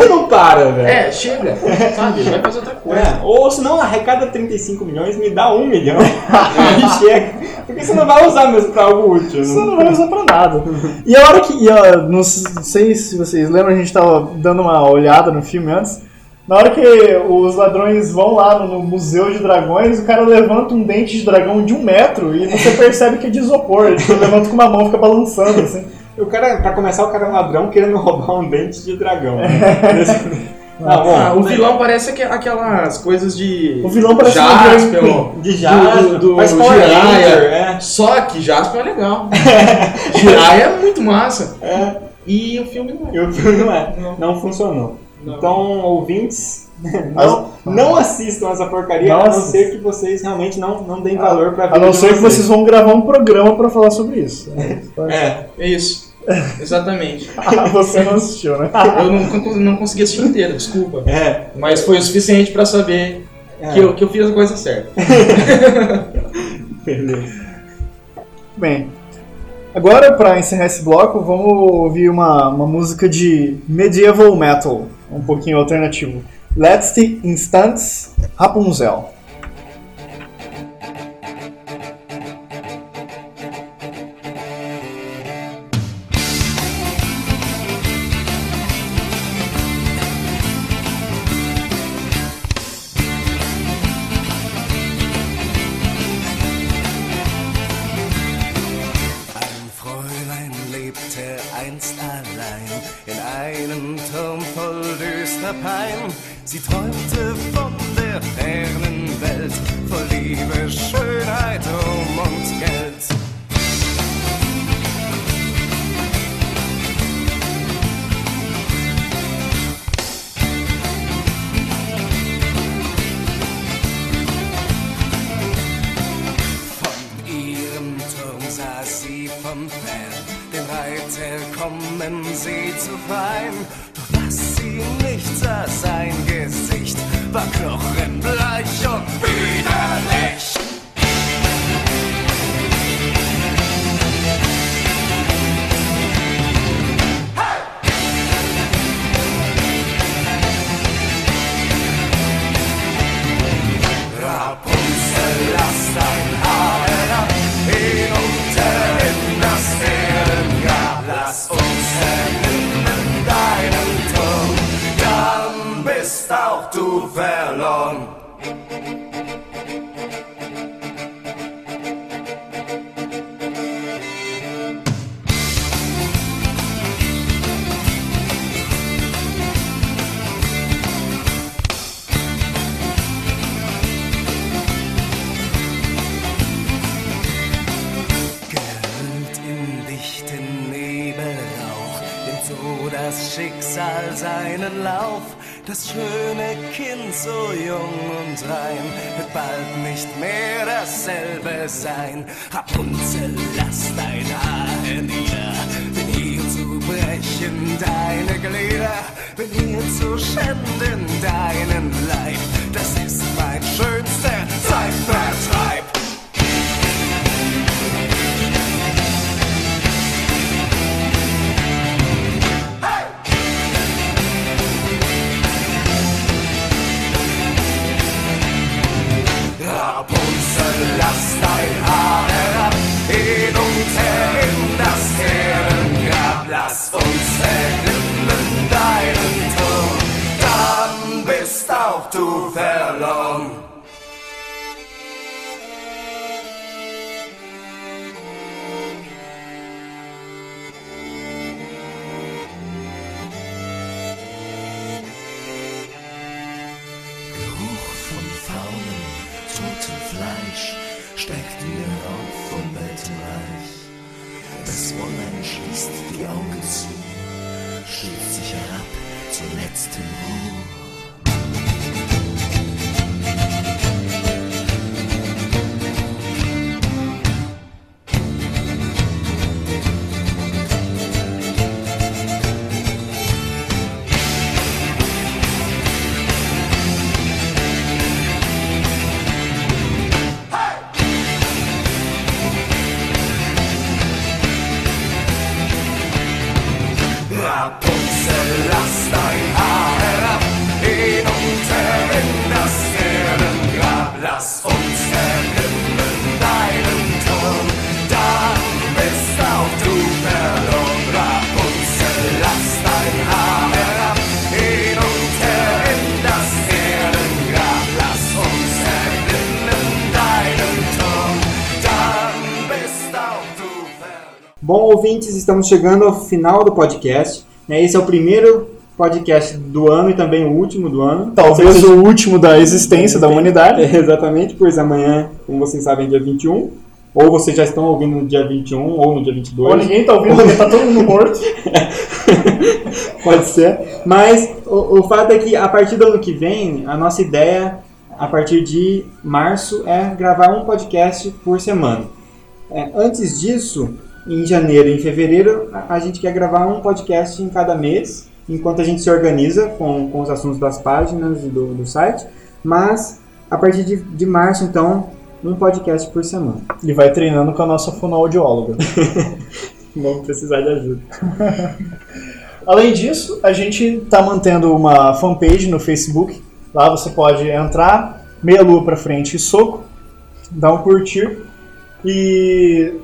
Ele não para, velho. É, chega. Sabe? Vai fazer outra coisa. É, ou se não, arrecada 35 milhões, me dá 1 milhão. e chega. Porque você não vai usar mesmo pra algo útil. Você Né? não vai usar pra nada. E a hora que. E a, não sei se vocês lembram, a gente tava dando uma olhada no filme antes. Na hora que os ladrões vão lá no, Museu de Dragões, o cara levanta um dente de dragão de um metro e você percebe que é de isopor. Ele levanta com uma mão e fica balançando assim. O cara, pra começar, o cara é um ladrão querendo roubar um dente de dragão. Né? ah, bom. Ah, o vilão parece aque- aquelas coisas de. O vilão parece Jaspion, drag De Jasper, do, do, do Power Jiraiya. É. Só que Jasper é legal. Jiraiya é muito massa. É. E o filme não é. E o filme não é. Não funcionou. Então, ouvintes, não, não assistam essa porcaria, Não a não ser que vocês realmente não, não deem valor pra A vida não de ser que vocês vão gravar um programa pra falar sobre isso. É, É isso. Exatamente. Ah, você não assistiu, né? Eu não, não, não consegui assistir inteiro, desculpa. é. Mas foi o suficiente pra saber é. que, eu, que eu fiz a coisa certa. Beleza. Bem, agora para encerrar esse bloco, vamos ouvir uma, uma música de medieval metal, um pouquinho alternativo. Let's Take Instants Rapunzel. Dasselbe sein. Rapunzel, lass dein Haar nieder, bin hier zu brechen deine Glieder, bin hier zu schänden estamos chegando ao final do podcast. né? Esse é o primeiro podcast do ano e também o último do ano. Talvez o último da existência da humanidade. É, exatamente, pois amanhã, como vocês sabem, é dia 21. Ou vocês já estão ouvindo no dia 21 ou no dia 22. Ou ninguém tá ouvindo porque tá todo mundo morto. Pode ser. Mas o, o fato é que a partir do ano que vem, a nossa ideia, a partir de março, é gravar um podcast por semana. É, antes disso, em janeiro e em fevereiro, a, gente quer gravar um podcast em cada mês, enquanto a gente se organiza com, com os assuntos das páginas e do, do site. Mas a partir de, de março, então, um podcast por semana. E vai treinando com a nossa fonoaudióloga. Vamos precisar de ajuda. Além disso, a gente está mantendo uma fanpage no Facebook. Lá você pode entrar, meia lua para frente e soco, dar um curtir e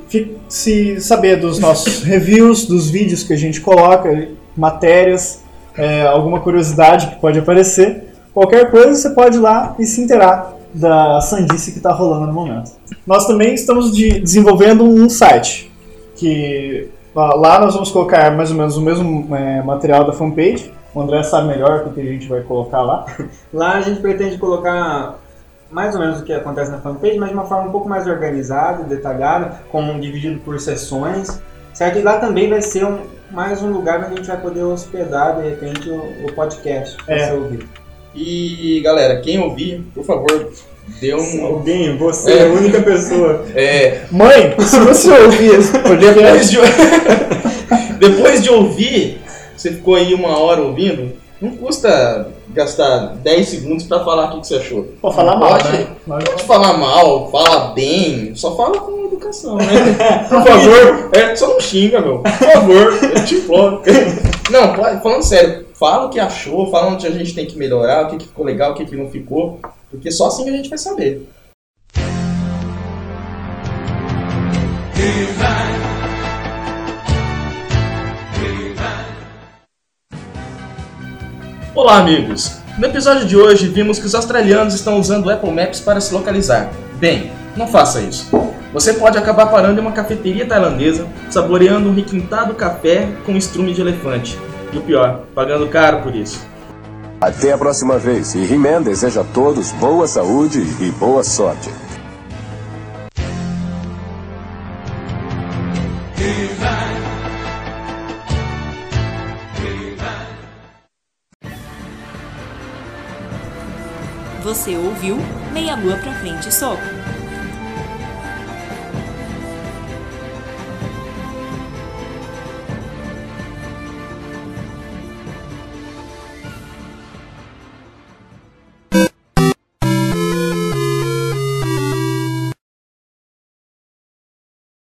se saber dos nossos reviews, dos vídeos que a gente coloca, matérias, é, alguma curiosidade que pode aparecer. Qualquer coisa você pode ir lá e se inteirar da sandice que está rolando no momento. Nós também estamos de- desenvolvendo um site que lá nós vamos colocar mais ou menos o mesmo é, material da fanpage. O André sabe melhor o que a gente vai colocar lá. Lá a gente pretende colocar mais ou menos o que acontece na fanpage, mas de uma forma um pouco mais organizada, detalhada, com dividido por sessões, certo? E lá também vai ser um- mais um lugar onde a gente vai poder hospedar, de repente, o, o podcast para É. ser ouvido. E galera, quem ouvir, por favor, dê um. Alguém, você É. é a única pessoa. É, Mãe, se você ouvir esse depois de, depois de ouvir, você ficou aí uma hora ouvindo, não custa gastar 10 segundos pra falar o que você achou. pode falar Não mal, pode, né? Pode falar mal, fala bem, só fala com educação, né? Por favor, é, só não xinga, meu. Por favor, eu te imploro. Não, falando sério, fala o que achou, fala onde a gente tem que melhorar, o que, que ficou legal, o que, que não ficou, porque só assim a gente vai saber. Olá, amigos! No episódio de hoje, vimos que os australianos estão usando o Apple Maps para se localizar. Bem, não faça isso. Você pode acabar parando em uma cafeteria tailandesa, saboreando um requintado café com estrume de elefante. E o pior, pagando caro por isso. Até a próxima vez. E He-Man deseja a todos boa saúde e boa sorte. Você ouviu Meia Lua pra Frente Soco.